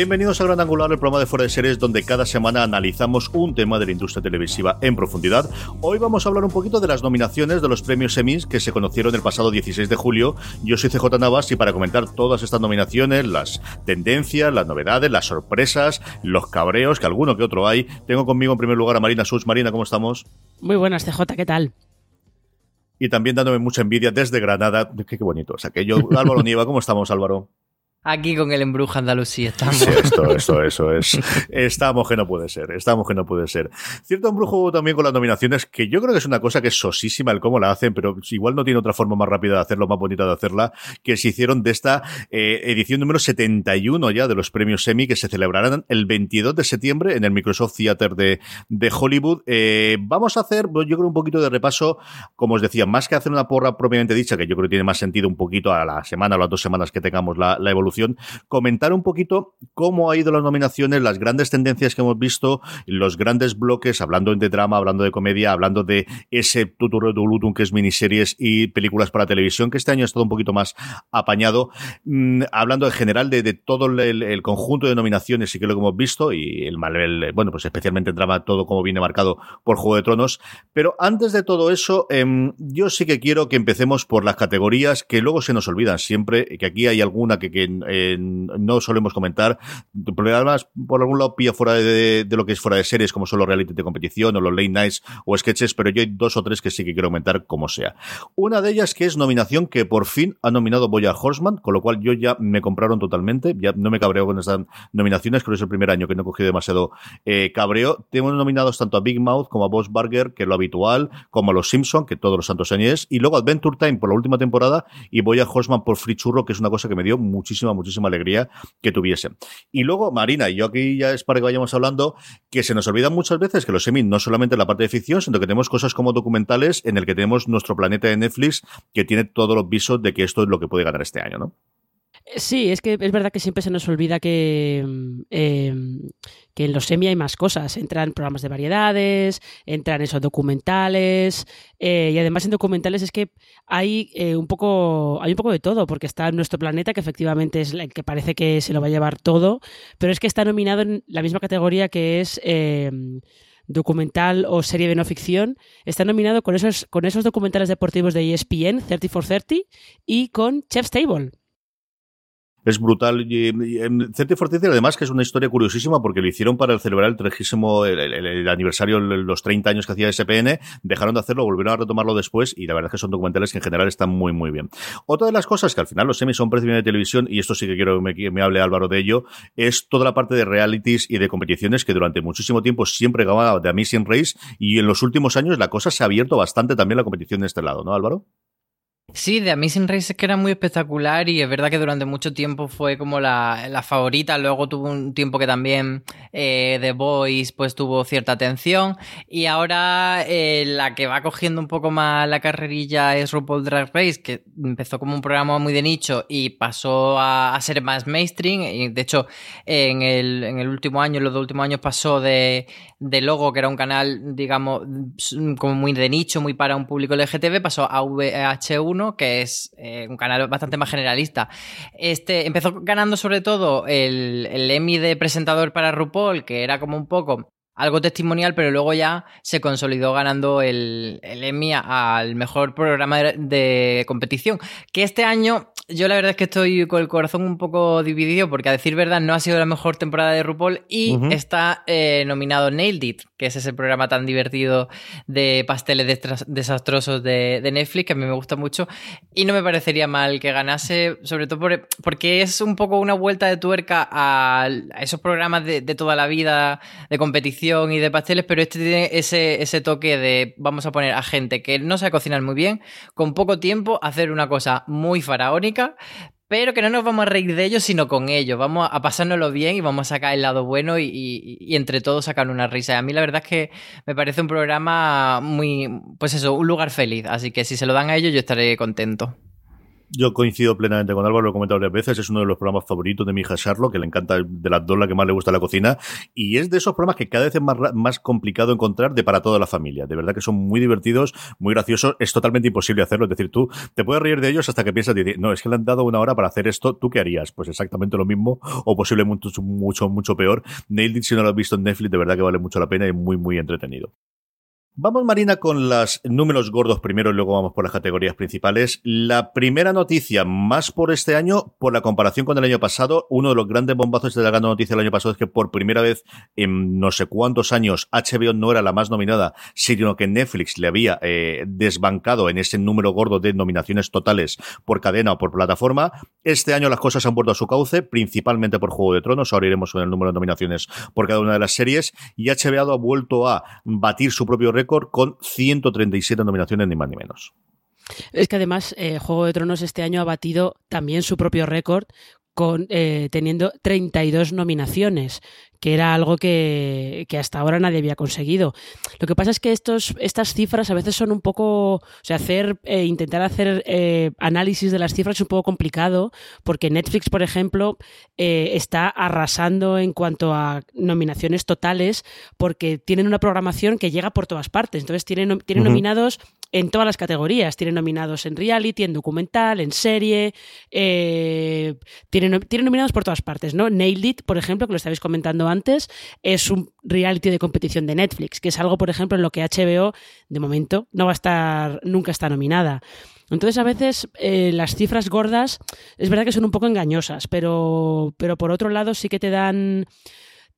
Bienvenidos a Gran Angular, el programa de fuera de series donde cada semana analizamos un tema de la industria televisiva en profundidad. Hoy vamos a hablar un poquito de las nominaciones de los premios Emmys que se conocieron el pasado 16 de julio. Yo soy CJ Navas y para comentar todas estas nominaciones, las tendencias, las novedades, las sorpresas, los cabreos, que alguno que otro hay, tengo conmigo en primer lugar a Marina Sus. Marina, ¿cómo estamos? Muy buenas, CJ, ¿qué tal? Y también dándome mucha envidia desde Granada. Qué, qué bonito. O sea, que yo, Álvaro Nieva, ¿cómo estamos, Álvaro? Aquí con el embrujo Andalucía estamos. Sí, esto, esto, eso es. Estamos que no puede ser, estamos que no puede ser. Cierto embrujo también con las nominaciones, que yo creo que es una cosa que es sosísima el cómo la hacen, pero igual no tiene otra forma más rápida de hacerlo, más bonita de hacerla, que se hicieron de esta eh, edición número 71 ya de los premios Emmy, que se celebrarán el 22 de septiembre en el Microsoft Theater de, de Hollywood. Eh, vamos a hacer, yo creo, un poquito de repaso, como os decía, más que hacer una porra propiamente dicha, que yo creo que tiene más sentido un poquito a la semana o las dos semanas que tengamos la, la evolución comentar un poquito cómo ha ido las nominaciones, las grandes tendencias que hemos visto, los grandes bloques, hablando de drama, hablando de comedia, hablando de ese tuturudulutum que es miniseries y películas para televisión, que este año ha estado un poquito más apañado, mm, hablando en general de, todo el, conjunto de nominaciones y que lo que hemos visto, y el, el, bueno, pues especialmente en drama, todo como viene marcado por Juego de Tronos. Pero antes de todo eso, em, yo sí que quiero que empecemos por las categorías que luego se nos olvidan siempre, que aquí hay alguna que no solemos comentar. Además, por algún lado, pilla fuera de, lo que es fuera de series, como son los reality de competición o los late nights o sketches, pero yo hay dos o tres que sí que quiero comentar como sea. Una de ellas que es nominación que por fin ha nominado Boya Horseman, con lo cual yo ya me compraron totalmente, ya no me cabreo con estas nominaciones, creo que es el primer año que no he cogido demasiado eh, cabreo. Tenemos nominados tanto a Big Mouth como a Boss Burger, que es lo habitual, como a Los Simpson, que todos los santos años, y luego Adventure Time por la última temporada y Boya Horseman por Free Churro, que es una cosa que me dio muchísima, alegría que tuviese. Y luego, Marina, y yo aquí ya es para que vayamos hablando, que se nos olvida muchas veces que los semis no solamente la parte de ficción, sino que tenemos cosas como documentales en el que tenemos nuestro planeta de Netflix que tiene todos los visos de que esto es lo que puede ganar este año, ¿no? Sí, es que es verdad que siempre se nos olvida que, em, que en los semi hay más cosas. Entran programas de variedades, entran esos documentales, eh, y además en documentales es que hay eh, un poco hay un poco de todo, porque está nuestro planeta, que efectivamente es el que parece que se lo va a llevar todo, pero es que está nominado en la misma categoría que es em, documental o serie de no ficción, está nominado con esos, con esos documentales deportivos de ESPN, 30 for 30, y con Chef's Table es brutal. Y, en además, que es una historia curiosísima porque lo hicieron para celebrar el tregísimo, el, aniversario, los 30 años que hacía SPN, dejaron de hacerlo, volvieron a retomarlo después y la verdad es que son documentales que en general están muy, muy bien. Otra de las cosas que al final los semis son precio de televisión, y esto sí que quiero que me, hable Álvaro de ello, es toda la parte de realities y de competiciones que durante muchísimo tiempo siempre ganaba de Amazing Race y en los últimos años la cosa se ha abierto bastante también la competición de este lado, ¿no, Álvaro? Sí, The Amazing Race es que era muy espectacular y es verdad que durante mucho tiempo fue como la, la favorita. Luego tuvo un tiempo que también eh, The Voice pues tuvo cierta atención y ahora eh, la que va cogiendo un poco más la carrerilla es RuPaul Drag Race, que empezó como un programa muy de nicho y pasó a, ser más mainstream. Y de hecho, en el, en el último año, en los dos últimos años pasó de, de Logo, que era un canal, digamos, como muy de nicho, muy para un público LGTB, pasó a VH1 que es eh, un canal bastante más generalista. Este empezó ganando sobre todo el, Emmy de presentador para RuPaul, que era como un poco algo testimonial, pero luego ya se consolidó ganando el Emmy al mejor programa de, competición. Que este año yo la verdad es que estoy con el corazón un poco dividido porque a decir verdad no ha sido la mejor temporada de RuPaul y está eh, nominado Nailed It, que es ese programa tan divertido de pasteles desastrosos de, Netflix que a mí me gusta mucho y no me parecería mal que ganase, sobre todo porque es un poco una vuelta de tuerca a, esos programas de, toda la vida de competición y de pasteles, pero este tiene ese, ese toque de vamos a poner a gente que no sabe cocinar muy bien, con poco tiempo, hacer una cosa muy faraónica pero que no nos vamos a reír de ellos, sino con ellos. Vamos a pasárnoslo bien y vamos a sacar el lado bueno y, entre todos sacar una risa. a mí la verdad es que me parece un programa muy, pues eso, un lugar feliz. Así que si se lo dan a ellos, yo estaré contento. Yo coincido plenamente con Álvaro, lo he comentado varias veces, es uno de los programas favoritos de mi hija Charlotte, que le encanta de las dos la que más le gusta la cocina, y es de esos programas que cada vez es más, más complicado encontrar de para toda la familia. De verdad que son muy divertidos, muy graciosos, es totalmente imposible hacerlo, es decir, tú te puedes reír de ellos hasta que piensas, no, es que le han dado una hora para hacer esto, ¿tú qué harías? Pues exactamente lo mismo, o posiblemente mucho, mucho, mucho peor. Nailed si no lo has visto en Netflix, de verdad que vale mucho la pena y muy, muy entretenido. Vamos, Marina, con los números gordos primero y luego vamos por las categorías principales. La primera noticia, más por este año, por la comparación con el año pasado, uno de los grandes bombazos de la gran noticia del año pasado es que por primera vez en no sé cuántos años HBO no era la más nominada, sino que Netflix le había eh, desbancado en ese número gordo de nominaciones totales por cadena o por plataforma. Este año las cosas han vuelto a su cauce, principalmente por Juego de Tronos. Ahora iremos con el número de nominaciones por cada una de las series. Y HBO ha vuelto a batir su propio récord con 137 nominaciones, ni más ni menos. Es que además eh, Juego de Tronos este año ha batido también su propio récord con, eh, teniendo 32 nominaciones, que era algo que, hasta ahora nadie había conseguido. Lo que pasa es que estos, estas cifras a veces son un poco, o sea, hacer, eh, intentar hacer eh, análisis de las cifras es un poco complicado, porque Netflix, por ejemplo, eh, está arrasando en cuanto a nominaciones totales, porque tienen una programación que llega por todas partes. Entonces tienen, tienen nominados en todas las categorías. Tienen nominados en reality, en documental, en serie. tienen, tienen nominados por todas partes, ¿no? Nailed It, por ejemplo, que lo estabais comentando antes, es un reality de competición de Netflix, que es algo, por ejemplo, en lo que HBO, de momento, no va a estar, nunca está nominada. Entonces, a veces eh, las cifras gordas es verdad que son un poco engañosas, pero, pero por otro lado sí que te dan,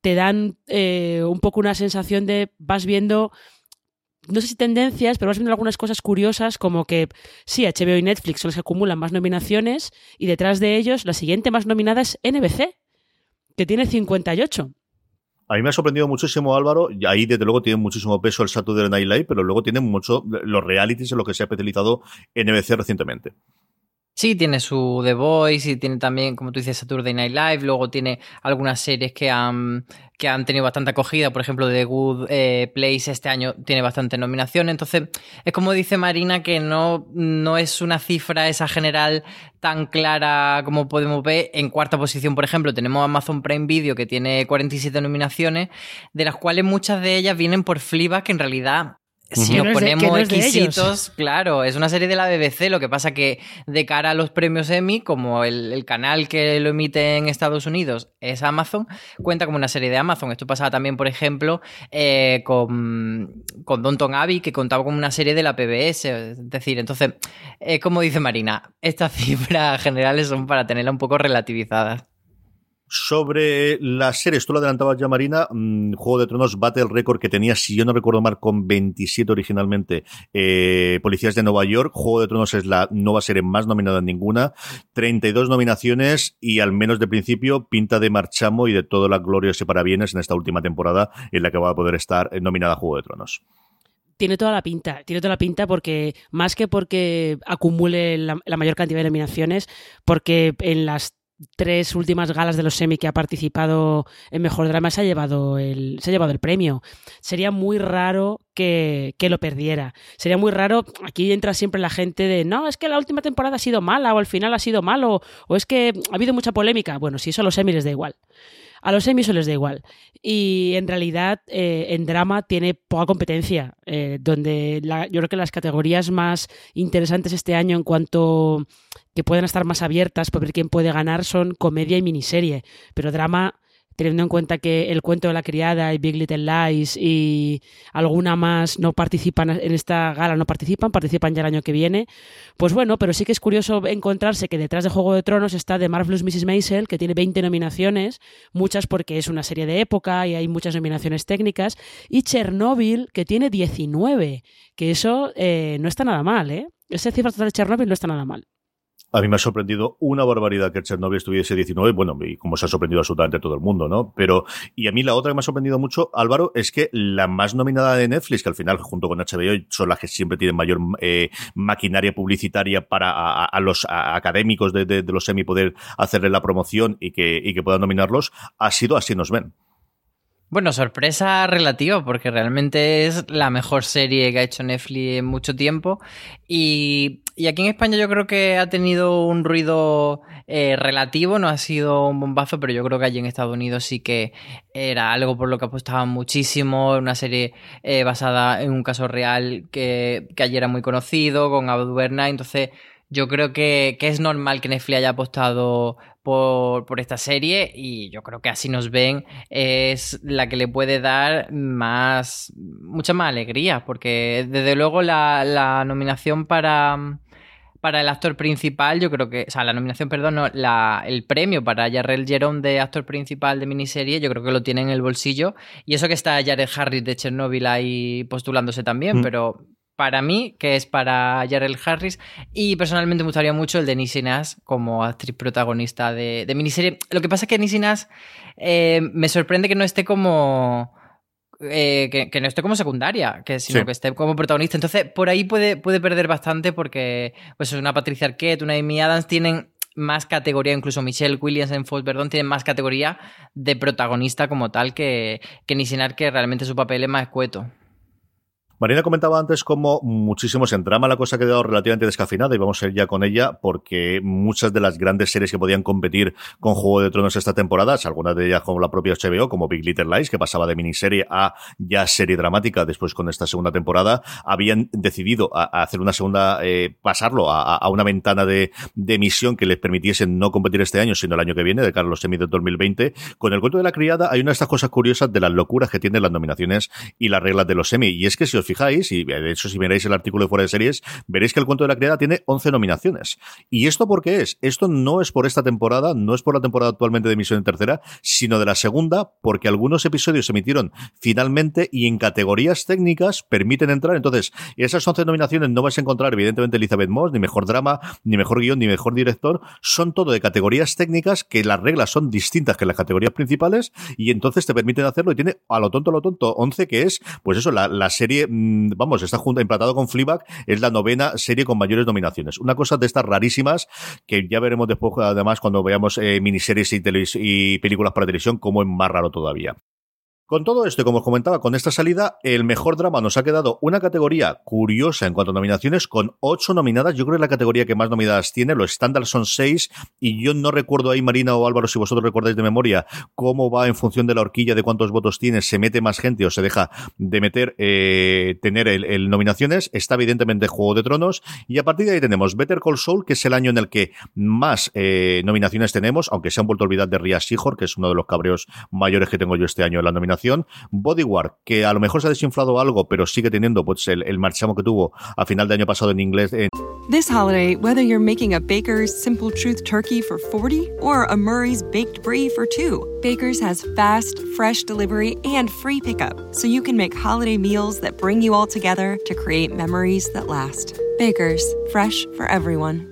te dan eh, un poco una sensación de vas viendo no sé si tendencias, pero vas viendo algunas cosas curiosas como que sí, HBO y Netflix son los que acumulan más nominaciones y detrás de ellos la siguiente más nominada es NBC, que tiene 58. A mí me ha sorprendido muchísimo Álvaro, y ahí desde luego tiene muchísimo peso el Saturday Night Live, pero luego tiene mucho los realities en los que se ha especializado NBC recientemente. Sí, tiene su The Voice y tiene también, como tú dices, Saturday Night Live. Luego tiene algunas series que han, que han tenido bastante acogida. Por ejemplo, The Good eh, Place este año tiene bastante nominación. Entonces, es como dice Marina, que no, no es una cifra esa general tan clara como podemos ver. En cuarta posición, por ejemplo, tenemos Amazon Prime Video que tiene 47 nominaciones, de las cuales muchas de ellas vienen por Fleabag, que en realidad si nos ponemos exquisitos, claro, es una serie de la BBC, lo que pasa que de cara a los premios Emmy, como el, canal que lo emite en Estados Unidos es Amazon, cuenta como una serie de Amazon. Esto pasaba también, por ejemplo, eh, con, con Downton Abbey, que contaba como una serie de la PBS. Es decir, entonces, como dice Marina, estas cifras generales son para tenerla un poco relativizadas. Sobre las series, tú lo adelantabas ya, Marina. Mm, Juego de Tronos bate el récord que tenía, si yo no recuerdo mal, con 27 originalmente eh, Policías de Nueva York. Juego de Tronos es la nueva serie más nominada en ninguna. 32 nominaciones y al menos de principio pinta de marchamo y de todas las glorias y parabienes en esta última temporada en la que va a poder estar nominada Juego de Tronos tiene toda la pinta, tiene toda la pinta porque más que porque acumule la, la, mayor cantidad de nominaciones, porque en las tres últimas galas de los semi que ha participado en Mejor Drama se ha llevado el, se ha llevado el premio. Sería muy raro que, que, lo perdiera. Sería muy raro, aquí entra siempre la gente de, no, es que la última temporada ha sido mala o al final ha sido malo o es que ha habido mucha polémica. Bueno, si eso a los semi les da igual. A los semis les da igual. Y en realidad eh, en drama tiene poca competencia, eh, donde yo creo que las categorías más interesantes este año en cuanto que pueden estar más abiertas por ver quién puede ganar son comedia y miniserie. Pero drama teniendo en cuenta que El cuento de la criada y Big Little Lies y alguna más no participan en esta gala, no participan, participan ya el año que viene. Pues bueno, pero sí que es curioso encontrarse que detrás de Juego de Tronos está The Marvelous Mrs. Maisel, que tiene 20 nominaciones, muchas porque es una serie de época y hay muchas nominaciones técnicas, y Chernobyl, que tiene 19, que eso eh, no está nada mal, ¿eh? Ese cifra total de Chernobyl no está nada mal. A mí me ha sorprendido una barbaridad que Chernobyl estuviese 19, bueno, y como se ha sorprendido absolutamente todo el mundo, ¿no? Pero, y a mí la otra que me ha sorprendido mucho, Álvaro, es que la más nominada de Netflix, que al final, junto con HBO, son las que siempre tienen mayor eh, maquinaria publicitaria para a, los académicos de, los semi poder hacerle la promoción y que, y que puedan nominarlos, ha sido Así nos ven. Bueno, sorpresa relativa, porque realmente es la mejor serie que ha hecho Netflix en mucho tiempo. Y, aquí en España yo creo que ha tenido un ruido eh, relativo, no ha sido un bombazo, pero yo creo que allí en Estados Unidos sí que era algo por lo que apostaban muchísimo. Una serie eh, basada en un caso real que, que allí era muy conocido, con Bernay. Entonces yo creo que, es normal que Netflix haya apostado por, esta serie y yo creo que así nos ven es la que le puede dar más mucha más alegría porque desde luego la, nominación para para el actor principal, yo creo que, o sea, la nominación, perdón, no, la, el premio para Jarrell Jerome de actor principal de miniserie, yo creo que lo tiene en el bolsillo. Y eso que está Jared Harris de Chernobyl ahí postulándose también, mm. pero para mí, que es para Jarrell Harris, y personalmente me gustaría mucho el de Nisi Nash como actriz protagonista de, miniserie. Lo que pasa es que Nisi Nash eh, me sorprende que no esté como... Eh, que, no esté como secundaria, que sino que esté como protagonista. Entonces, por ahí puede, puede perder bastante porque pues una Patricia Arquette, una Amy Adams tienen más categoría, incluso Michelle Williams en Falls perdón, tienen más categoría de protagonista como tal que, que Nash, que realmente su papel es más escueto. Marina comentaba antes cómo muchísimos en drama la cosa ha quedado relativamente descafinada y vamos a ir ya con ella porque muchas de las grandes series que podían competir con Juego de Tronos esta temporada, algunas de ellas como la propia HBO, como Big Little Lies, que pasaba de miniserie a ya serie dramática después con esta segunda temporada, habían decidido a, hacer una segunda, eh, pasarlo a, una ventana de, emisión que les permitiese no competir este año, sino el año que viene, de cara a los semis de 2020. Con el cuento de la criada hay una de estas cosas curiosas de las locuras que tienen las nominaciones y las reglas de los semi. Y es que si os fijáis, y de hecho si miráis el artículo de fuera de series, veréis que el cuento de la criada tiene 11 nominaciones. ¿Y esto por qué es? Esto no es por esta temporada, no es por la temporada actualmente de emisión en tercera, sino de la segunda, porque algunos episodios se emitieron finalmente y en categorías técnicas permiten entrar. Entonces, esas 11 nominaciones no vas a encontrar, evidentemente, Elizabeth Moss, ni mejor drama, ni mejor guion, ni mejor director. Son todo de categorías técnicas que las reglas son distintas que las categorías principales y entonces te permiten hacerlo y tiene a lo tonto, a lo tonto 11, que es, pues eso, la, la serie vamos, está junto, emplatado con Fleabag, es la novena serie con mayores nominaciones. Una cosa de estas rarísimas que ya veremos después, además, cuando veamos eh, miniseries y, y películas para televisión, como es más raro todavía. Con todo esto, como os comentaba, con esta salida, el mejor drama nos ha quedado una categoría curiosa en cuanto a nominaciones, con ocho nominadas. Yo creo que es la categoría que más nominadas tiene. Los estándares son seis. Y yo no recuerdo ahí, Marina o Álvaro, si vosotros recordáis de memoria, cómo va en función de la horquilla de cuántos votos tiene, se mete más gente o se deja de meter, eh, tener el, nominaciones. Está evidentemente Juego de Tronos. Y a partir de ahí tenemos Better Call Saul, que es el año en el que más eh, nominaciones tenemos, aunque se han vuelto a olvidar de Ria Sihor, que es uno de los cabreos mayores que tengo yo este año en la nominación Bodyguard, que a lo mejor se ha desinflado algo, pero sigue teniendo pues, el, el marchamo que tuvo a final de año pasado en inglés. En... This holiday, whether you're making a Baker's Simple Truth turkey for 40 or a Murray's Baked Brie for 2, Baker's has fast, fresh delivery and free pickup, so you can make holiday meals that bring you all together to create memories that last. Baker's, fresh for everyone.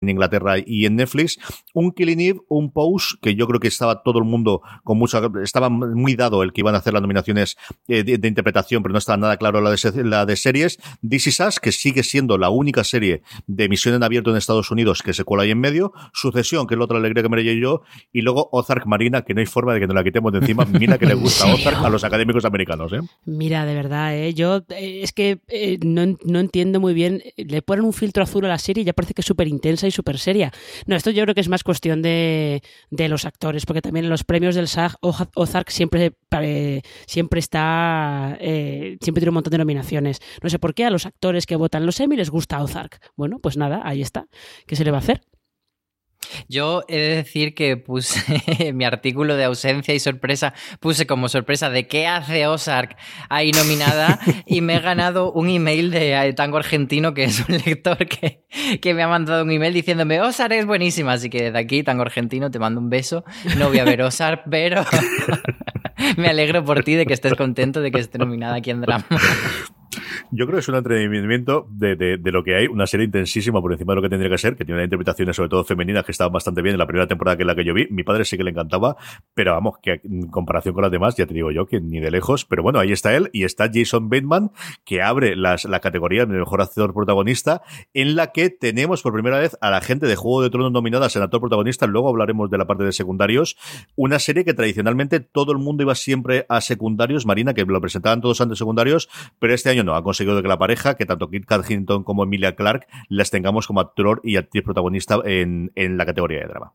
En Inglaterra y en Netflix. Un Killing Eve, un Pose, que yo creo que estaba todo el mundo con mucho, estaba muy dado el que iban a hacer las nominaciones eh, de, interpretación, pero no estaba nada claro la de, la de series. This Is Us, que sigue siendo la única serie de emisión en abierto en Estados Unidos que se cuela ahí en medio. Sucesión, que es la otra alegría que me leí yo. Y luego Ozark Marina, que no hay forma de que nos la quitemos de encima. Mira que le gusta Ozark a los académicos americanos, ¿eh? Mira, de verdad, ¿eh? Yo eh, es que eh, no, no entiendo muy bien. Le ponen un filtro azul a la serie y ya parece que es súper intensa y súper seria. No, esto yo creo que es más cuestión de, de los actores, porque también en los premios del SAG, Ozark siempre, siempre está, eh, siempre tiene un montón de nominaciones. No sé por qué a los actores que votan los Emmy les gusta Ozark. Bueno, pues nada, ahí está. ¿Qué se le va a hacer? Yo he de decir que puse mi artículo de ausencia y sorpresa, puse como sorpresa de qué hace Ozark ahí nominada y me he ganado un email de Tango Argentino, que es un lector que, que me ha mandado un email diciéndome Ozark es buenísima, así que desde aquí, Tango Argentino, te mando un beso. No voy a ver Ozark, pero me alegro por ti de que estés contento de que esté nominada aquí en Drama. Yo creo que es un entretenimiento de, de, lo que hay, una serie intensísima por encima de lo que tendría que ser, que tiene unas interpretaciones sobre todo femeninas que estaban bastante bien en la primera temporada que es la que yo vi. Mi padre sí que le encantaba, pero vamos, que en comparación con las demás, ya te digo yo que ni de lejos. Pero bueno, ahí está él y está Jason Bateman, que abre las, la categoría de mejor actor protagonista, en la que tenemos por primera vez a la gente de Juego de Tronos nominadas en actor protagonista. Luego hablaremos de la parte de secundarios. Una serie que tradicionalmente todo el mundo iba siempre a secundarios, Marina, que lo presentaban todos antes secundarios, pero este año no, conseguido que la pareja, que tanto Kit Harington como Emilia Clark las tengamos como actor y actriz protagonista en, en la categoría de drama.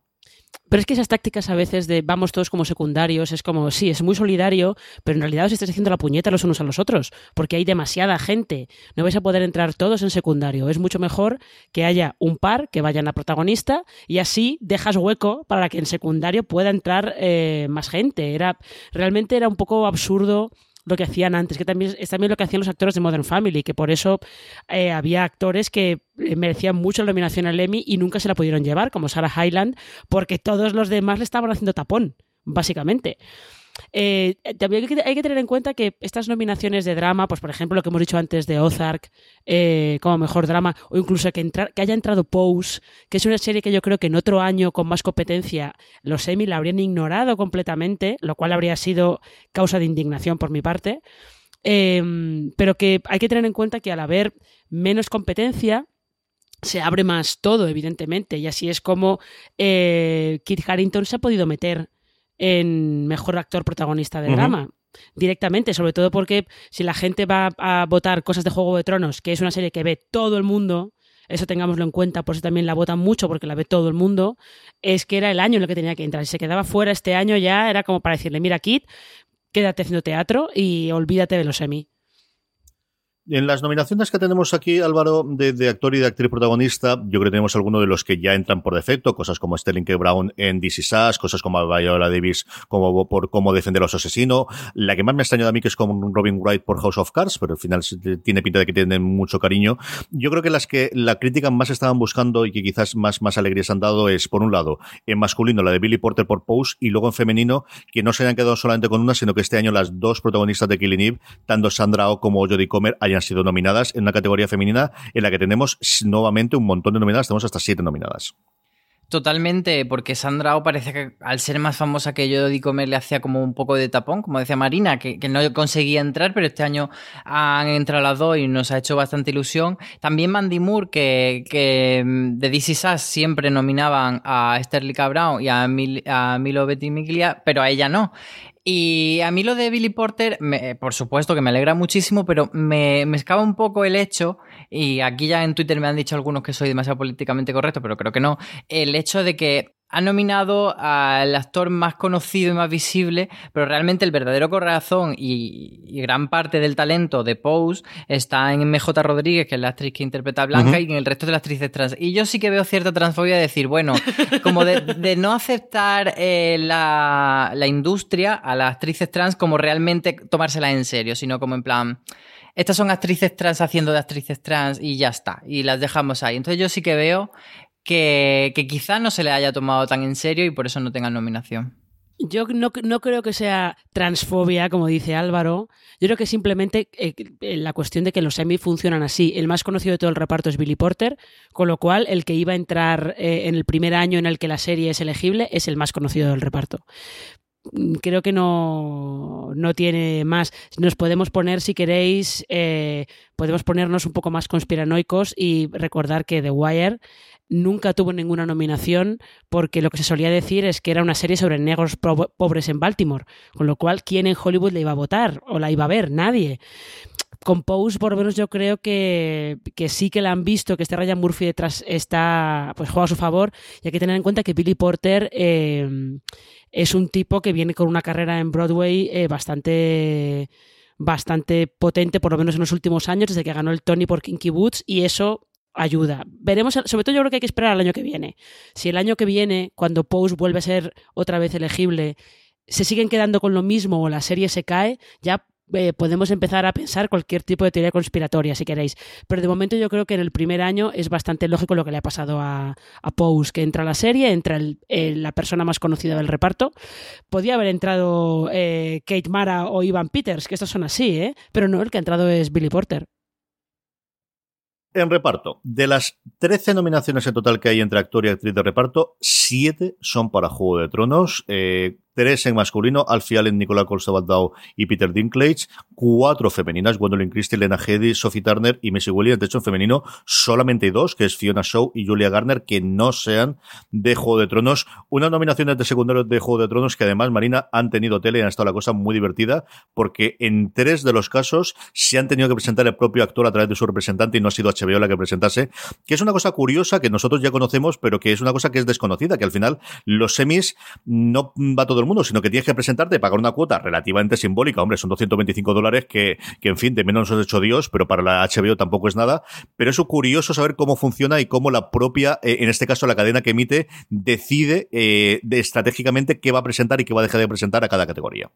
Pero es que esas tácticas a veces de vamos todos como secundarios, es como, sí, es muy solidario, pero en realidad os estáis haciendo la puñeta los unos a los otros, porque hay demasiada gente. No vais a poder entrar todos en secundario. Es mucho mejor que haya un par que vayan a protagonista y así dejas hueco para que en secundario pueda entrar eh, más gente. Era, realmente era un poco absurdo lo que hacían antes, que también es también lo que hacían los actores de Modern Family, que por eso eh, había actores que eh, merecían mucho la nominación al Emmy y nunca se la pudieron llevar, como Sarah Hyland, porque todos los demás le estaban haciendo tapón, básicamente. Eh, también hay que, tener en cuenta que estas nominaciones de drama, pues por ejemplo lo que hemos dicho antes de Ozark eh, como mejor drama, o incluso que, que haya entrado Pose, que es una serie que yo creo que en otro año con más competencia los Emmy la habrían ignorado completamente, lo cual habría sido causa de indignación por mi parte. Em, pero que hay que tener en cuenta que al haber menos competencia, se abre más todo, evidentemente, y así es como eh, Kit Harrington se ha podido meter en mejor actor protagonista de drama. Directamente, sobre todo porque si la gente va a votar cosas de Juego de Tronos, que es una serie que ve todo el mundo, eso tengámoslo en cuenta, por eso también la votan mucho, porque la ve todo el mundo, es que era el año en el que tenía que entrar. Si se quedaba fuera este año ya era como para decirle, mira, Kit, quédate haciendo teatro y olvídate de los semi. En las nominaciones que tenemos aquí, Álvaro, de, actor y de actriz protagonista, yo creo que tenemos algunos de los que ya entran por defecto, cosas como Sterling K. Brown en DC Sass, cosas como Viola Davis como por cómo defender a los asesinos. La que más me ha extrañado a mí que es como Robin Wright por House of Cards, pero al final tiene pinta de que tienen mucho cariño. Yo creo que las que la crítica más estaban buscando y que quizás más, más alegrías han dado es, por un lado, en masculino la de Billy Porter por Pose y luego en femenino, que no se hayan quedado solamente con una, sino que este año las dos protagonistas de Killing Eve, tanto Sandra O como Jodie Comer, hayan sido nominadas en una categoría femenina en la que tenemos nuevamente un montón de nominadas, tenemos hasta siete nominadas. Totalmente, porque Sandra O parece que al ser más famosa que yo, de Comer le hacía como un poco de tapón, como decía Marina, que, no conseguía entrar, pero este año han entrado las dos y nos ha hecho bastante ilusión. También Mandy Moore, que, mm, de DC Sass siempre nominaban a Sterling Brown y a, a Milo pero a ella no. Y a mí lo de Billy Porter, por supuesto que me alegra muchísimo, pero me, me escapa un poco el hecho, y aquí ya en Twitter me han dicho algunos que soy demasiado políticamente correcto, pero creo que no, el hecho de que ha nominado al actor más conocido y más visible, pero realmente el verdadero corazón y, gran parte del talento de Pose está en MJ Rodríguez, que es la actriz que interpreta a Blanca, y en el resto de las actrices trans. Y yo sí que veo cierta transfobia de decir, bueno, como de, no aceptar eh, la, la industria a las actrices trans como realmente tomársela en serio, sino como en plan estas son actrices trans haciendo de actrices trans y ya está, y las dejamos ahí. Entonces yo sí que veo que, quizás no se le haya tomado tan en serio y por eso no tenga nominación. Yo no, creo que sea transfobia, como dice Álvaro. Yo creo que simplemente eh, la cuestión de que los Emmy funcionan así. El más conocido de todo el reparto es Billy Porter, con lo cual el que iba a entrar eh, en el primer año en el que la serie es elegible es el más conocido del reparto creo que no, no, tiene más. Nos podemos poner, si queréis, eh, podemos ponernos un poco más conspiranoicos y recordar que The Wire nunca tuvo ninguna nominación porque lo que se solía decir es que era una serie sobre negros pobres en Baltimore, con lo cual, ¿quién en Hollywood le iba a votar o la iba a ver? Nadie. Con Pose, por lo menos, yo creo que, que, sí que la han visto, que este Ryan Murphy detrás está, pues juega a su favor. Y hay que tener en cuenta que Billy Porter eh, es un tipo que viene con una carrera en Broadway eh, bastante bastante potente, por lo menos en los últimos años, desde que ganó el Tony por Kinky Boots, y eso ayuda. Veremos, sobre todo yo creo que hay que esperar al año que viene. Si el año que viene, cuando Pose vuelve a ser otra vez elegible, se siguen quedando con lo mismo o la serie se cae, ya eh, podemos empezar a pensar cualquier tipo de teoría conspiratoria, si queréis. Pero de momento yo creo que en el primer año es bastante lógico lo que le ha pasado a, a Pose, que entra a la serie, entra la persona más conocida del reparto. Podía haber entrado eh, Kate Mara o Ivan Peters, que estos son así, ¿eh? pero no, el que ha entrado es Billy Porter. En reparto, de las 13 nominaciones en total que hay entre actor y actriz de reparto, 7 son para Juego de Tronos. Eh, tres en masculino, Alfie Allen, Nicola Colsabaldao y Peter Dinklage, cuatro femeninas, Gwendolyn Christie, Lena Headey, Sophie Turner y Missy Williams. De hecho, en femenino solamente dos, que es Fiona Shaw y Julia Garner, que no sean de Juego de Tronos. Unas nominaciones de secundarios de Juego de Tronos que además, Marina, han tenido tele y han estado la cosa muy divertida, porque en tres de los casos se han tenido que presentar el propio actor a través de su representante y no ha sido HBO la que presentase, que es una cosa curiosa que nosotros ya conocemos, pero que es una cosa que es desconocida, que al final los semis no va todo el mundo, sino que tienes que presentarte pagar una cuota relativamente simbólica. Hombre, son 225 dólares que, que en fin, de menos nos ha hecho Dios, pero para la HBO tampoco es nada. Pero es curioso saber cómo funciona y cómo la propia, eh, en este caso la cadena que emite, decide eh, de estratégicamente qué va a presentar y qué va a dejar de presentar a cada categoría.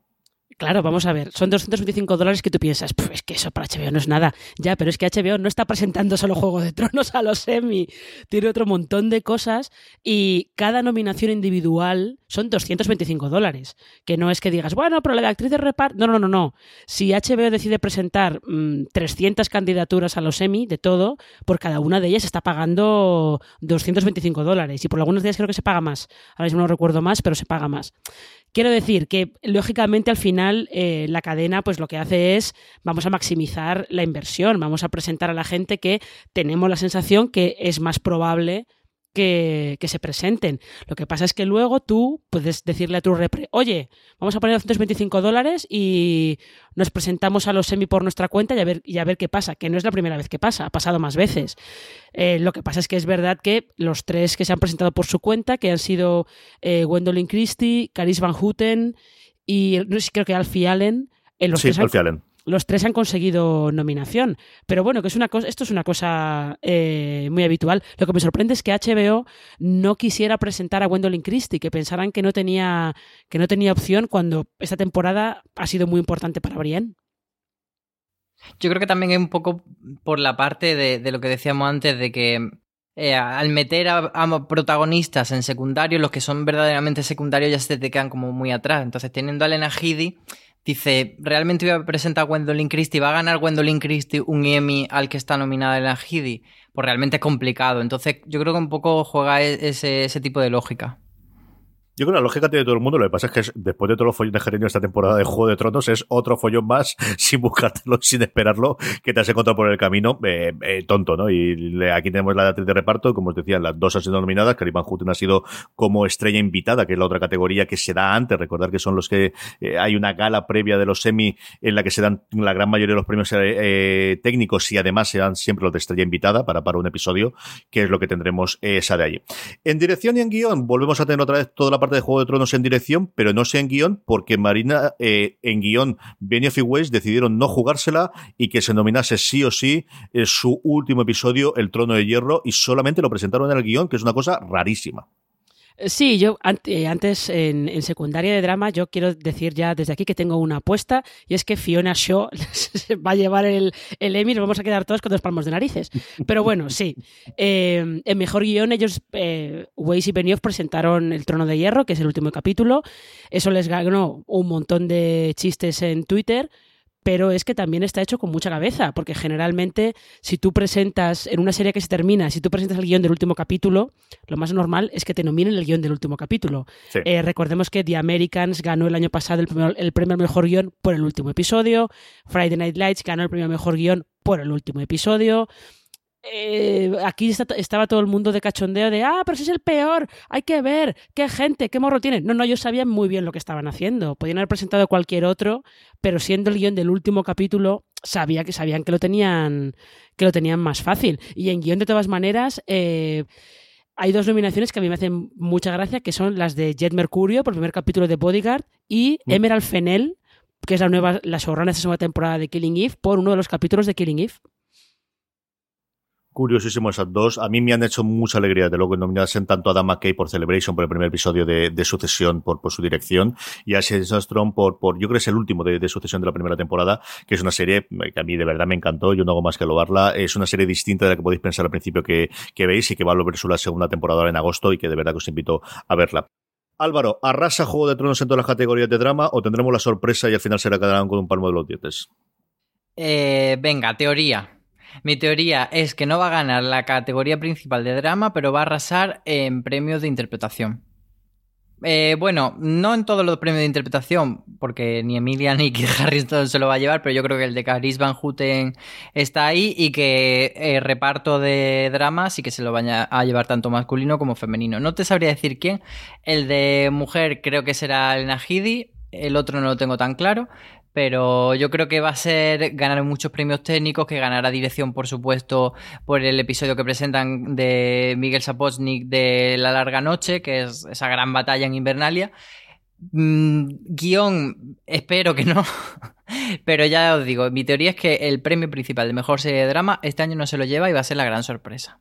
Claro, vamos a ver, son 225 dólares que tú piensas, es que eso para HBO no es nada. Ya, pero es que HBO no está presentando solo Juego de Tronos a los Emmy, tiene otro montón de cosas y cada nominación individual son 225 dólares. Que no es que digas, bueno, pero la de actriz de reparto. No, no, no, no. Si HBO decide presentar 300 mm, candidaturas a los Emmy, de todo, por cada una de ellas está pagando 225 dólares. Y por algunos días creo que se paga más. Ahora mismo no recuerdo más, pero se paga más. Quiero decir que, lógicamente, al final eh, la cadena pues lo que hace es vamos a maximizar la inversión, vamos a presentar a la gente que tenemos la sensación que es más probable que, se presenten. Lo que pasa es que luego tú puedes decirle a tu repre, oye, vamos a poner 225 dólares y nos presentamos a los semi por nuestra cuenta y a ver, y a ver qué pasa, que no es la primera vez que pasa, ha pasado más veces. Eh, lo que pasa es que es verdad que los tres que se han presentado por su cuenta, que han sido eh, Gwendolyn Christie, Caris Van Houten y no sé, creo que Alfie Allen, en los sí, Alfie Allen los tres han conseguido nominación. Pero bueno, que es una cosa, esto es una cosa eh, muy habitual. Lo que me sorprende es que HBO no quisiera presentar a Gwendolyn Christie, que pensaran que no tenía, que no tenía opción cuando esta temporada ha sido muy importante para Brienne. Yo creo que también es un poco por la parte de, lo que decíamos antes, de que eh, al meter a, protagonistas en secundario, los que son verdaderamente secundarios ya se te quedan como muy atrás. Entonces, teniendo a Elena Headey, Dice, realmente voy a presentar a Gwendolyn Christie. ¿Va a ganar Gwendolyn Christie un Emmy al que está nominada la Headey? Pues realmente es complicado. Entonces, yo creo que un poco juega e-, ese, ese tipo de lógica. Yo creo que la lógica tiene todo el mundo. Lo que pasa es que después de todos los follones que de esta temporada de Juego de Tronos, es otro follón más sin buscártelo, sin esperarlo, que te has encontrado por el camino. Eh, eh, tonto, ¿no? Y aquí tenemos la actriz de reparto. Como os decía, las dos han sido nominadas. Karim Van Houten ha sido como estrella invitada, que es la otra categoría que se da antes. Recordar que son los que eh, hay una gala previa de los semi en la que se dan la gran mayoría de los premios técnicos y además se dan siempre los de estrella invitada para, para un episodio, que es lo que tendremos esa de allí. En dirección y en guion, volvemos a tener otra vez toda la parte de Juego de Tronos en dirección, pero no sea en guion, porque Marina eh, en guion, Benioff y Weiss decidieron no jugársela y que se nominase sí o sí eh, su último episodio, El Trono de Hierro, y solamente lo presentaron en el guion, que es una cosa rarísima. Sí, yo eh, antes en, secundaria de drama, yo quiero decir ya desde aquí que tengo una apuesta y es que Fiona Shaw va a llevar el, el Emmy nos vamos a quedar todos con dos palmos de narices. Pero bueno, sí. Eh, en mejor guion, ellos, eh, Weiss y Benioff, presentaron El Trono de Hierro, que es el último capítulo. Eso les ganó un montón de chistes en Twitter pero es que también está hecho con mucha cabeza, porque generalmente si tú presentas en una serie que se termina, si tú presentas el guion del último capítulo, lo más normal es que te nominen el guion del último capítulo. Eh, recordemos que The Americans ganó el año pasado el premio, el premio al mejor guion por el último episodio, Friday Night Lights ganó el premio al mejor guion por el último episodio. Eh, aquí estaba todo el mundo de cachondeo de, ah, pero si es el peor, hay que ver, qué gente, qué morro tiene. No, no, ellos sabían muy bien lo que estaban haciendo. Podían haber presentado cualquier otro, pero siendo el guion del último capítulo, sabía que sabían que lo tenían, que lo tenían más fácil. Y en guion, de todas maneras, eh, hay dos nominaciones que a mí me hacen mucha gracia, que son las de Jet Mercurio por el primer capítulo de Bodyguard y mm. Emerald Fennel, que es la nueva, la showrunner de esta segunda temporada de Killing Eve, por uno de los capítulos de Killing Eve curiosísimo esas dos. A mí me han hecho mucha alegría, de luego, que nominasen tanto a Dan McKay por Celebration, por el primer episodio de, Sucesión, por, su dirección, y a Strong por, por, yo creo que es el último de, Sucesión de la primera temporada, que es una serie que a mí de verdad me encantó, yo no hago más que lobarla. Es una serie distinta de la que podéis pensar al principio que, que veis y que va a volver su la segunda temporada en agosto y que de verdad que os invito a verla. Álvaro, ¿arrasa Juego de Tronos en todas las categorías de drama o tendremos la sorpresa y al final será quedarán con un palmo de los dientes? Eh, venga, teoría. Mi teoría es que no va a ganar la categoría principal de drama, pero va a arrasar en premios de interpretación. Eh, bueno, no en todos los premios de interpretación, porque ni Emilia ni Kit Harrison se lo va a llevar, pero yo creo que el de Caris Van Houten está ahí y que el reparto de drama sí que se lo vaya a llevar tanto masculino como femenino. No te sabría decir quién. El de mujer creo que será el Najidi, el otro no lo tengo tan claro, pero yo creo que va a ser ganar muchos premios técnicos, que ganará dirección, por supuesto, por el episodio que presentan de Miguel Sapochnik de La Larga Noche, que es esa gran batalla en Invernalia. Mm, guion, espero que no, pero ya os digo, mi teoría es que el premio principal de mejor serie de drama este año no se lo lleva y va a ser la gran sorpresa.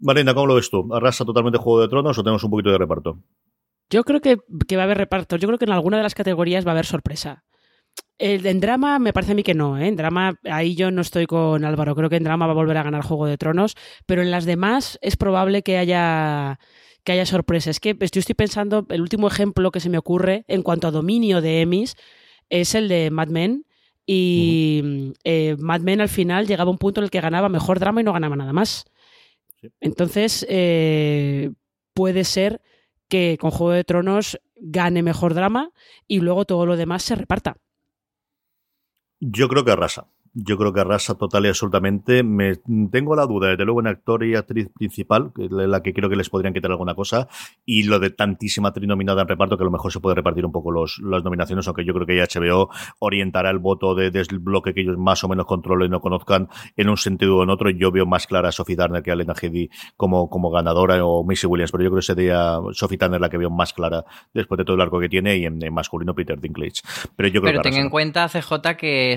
Marina, ¿cómo lo ves tú? ¿Arrasa totalmente Juego de Tronos o tenemos un poquito de reparto? Yo creo que, que va a haber reparto. Yo creo que en alguna de las categorías va a haber sorpresa. El, en drama me parece a mí que no, ¿eh? En drama ahí yo no estoy con Álvaro, creo que en drama va a volver a ganar Juego de Tronos, pero en las demás es probable que haya que haya sorpresas. Es que yo estoy pensando, el último ejemplo que se me ocurre en cuanto a dominio de Emmys es el de Mad Men. Y eh, Mad Men al final llegaba a un punto en el que ganaba mejor drama y no ganaba nada más. Entonces, eh, puede ser que con Juego de Tronos gane mejor drama y luego todo lo demás se reparta. Yo creo que arrasa. Yo creo que arrasa total y absolutamente. Me, tengo la duda, desde luego, en actor y actriz principal, que es la que creo que les podrían quitar alguna cosa, y lo de tantísima actriz nominada en reparto, que a lo mejor se puede repartir un poco los, las nominaciones, aunque yo creo que HBO orientará el voto de, del bloque que ellos más o menos controlen y no conozcan en un sentido o en otro. Yo veo más clara a Sophie Turner que a Lena Headey como, como ganadora, o Missy Williams, pero yo creo que sería Sophie Turner la que veo más clara después de todo el arco que tiene, y en, masculino Peter Dinklage. Pero yo creo pero ten en cuenta, CJ, que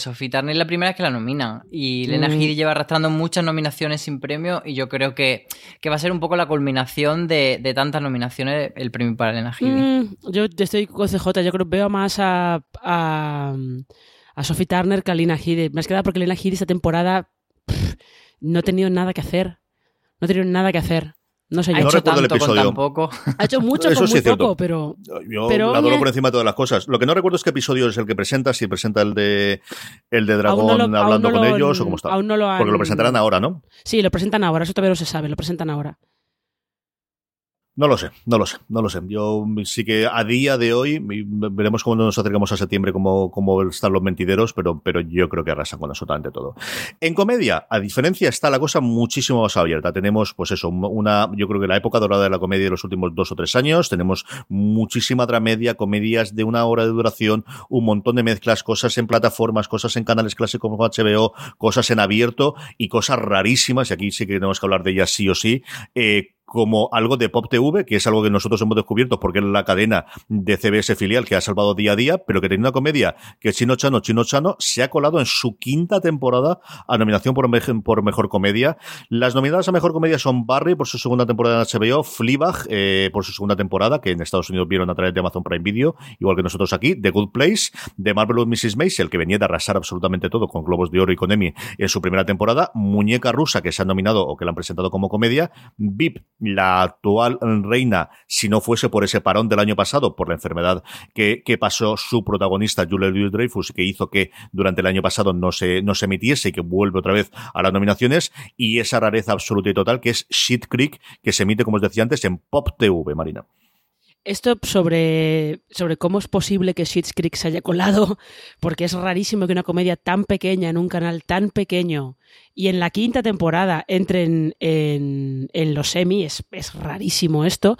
Sophie Turner es la primera que la nomina y Lena mm. lleva arrastrando muchas nominaciones sin premio y yo creo que, va a ser un poco la culminación de, tantas nominaciones el premio para Lena Headey. Mm, yo estoy con CJ, yo creo que veo más a, a, Sophie Turner que a Lena Headey. Me has quedado porque Lena Headey esta temporada no ha tenido nada que hacer. No ha tenido nada que hacer. No sé Ha yo. No hecho recuerdo el tanto con episodio. tan poco. Ha hecho mucho Eso con sí muy es cierto. poco, pero Yo Pero adoro por encima de todas las cosas. Lo que no recuerdo es qué episodio es el que presenta, si presenta el de el de Dragón Aún no lo- hablando no con lo- ellos o cómo está. aún no lo han- Porque lo presentarán ahora, ¿no? sí, lo presentan ahora, eso todavía no se sabe, lo presentan ahora. No lo sé, no lo sé, no lo sé. Yo sí que a día de hoy veremos cómo nos acercamos a septiembre, cómo, cómo están los mentideros, pero, pero yo creo que arrasan con absolutamente todo. En comedia, a diferencia, está la cosa muchísimo más abierta. Tenemos, pues eso, una, yo creo que la época dorada de la comedia de los últimos dos o tres años. Tenemos muchísima dramedia, comedias de una hora de duración, un montón de mezclas, cosas en plataformas, cosas en canales clásicos como HBO, cosas en abierto y cosas rarísimas, y aquí sí que tenemos que hablar de ellas sí o sí, eh, como algo de Pop TV, que es algo que nosotros hemos descubierto porque es la cadena de CBS filial que ha salvado día a día, pero que tiene una comedia que Chino Chano, Chino Chano se ha colado en su quinta temporada a nominación por, me- por Mejor Comedia. Las nominadas a Mejor Comedia son Barry por su segunda temporada en HBO, Fleabag eh, por su segunda temporada, que en Estados Unidos vieron a través de Amazon Prime Video, igual que nosotros aquí, The Good Place, de Marvelous Mrs. Maisel, que venía de arrasar absolutamente todo con Globos de Oro y con Emmy en su primera temporada, Muñeca Rusa, que se ha nominado o que la han presentado como comedia, VIP, la actual reina, si no fuese por ese parón del año pasado, por la enfermedad que, que pasó su protagonista, Julia Louis Dreyfus, que hizo que durante el año pasado no se, no se emitiese y que vuelve otra vez a las nominaciones, y esa rareza absoluta y total que es Shit Creek, que se emite, como os decía antes, en Pop TV, Marina. Esto sobre, sobre cómo es posible que Schitt's Creek se haya colado, porque es rarísimo que una comedia tan pequeña en un canal tan pequeño y en la quinta temporada entren en, en los semi, es, es rarísimo esto,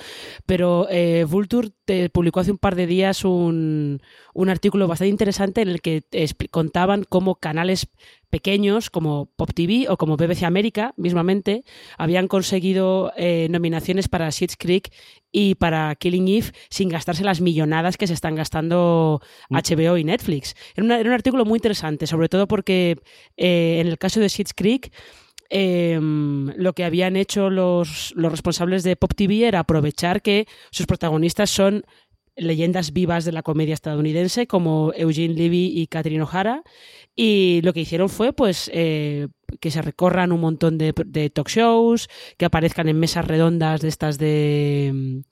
pero eh, Vulture te publicó hace un par de días un, un artículo bastante interesante en el que contaban cómo canales pequeños como Pop TV o como BBC América, mismamente, habían conseguido eh, nominaciones para Schitt's Creek y para Killing Eve sin gastarse las millonadas que se están gastando HBO y Netflix. Era, una- era un artículo muy interesante, sobre todo porque eh, en el caso de Schitt's Creek eh, lo que habían hecho los, los responsables de Pop TV era aprovechar que sus protagonistas son leyendas vivas de la comedia estadounidense como Eugene Levy y Catherine O'Hara y lo que hicieron fue pues eh, que se recorran un montón de, de talk shows, que aparezcan en mesas redondas de estas de,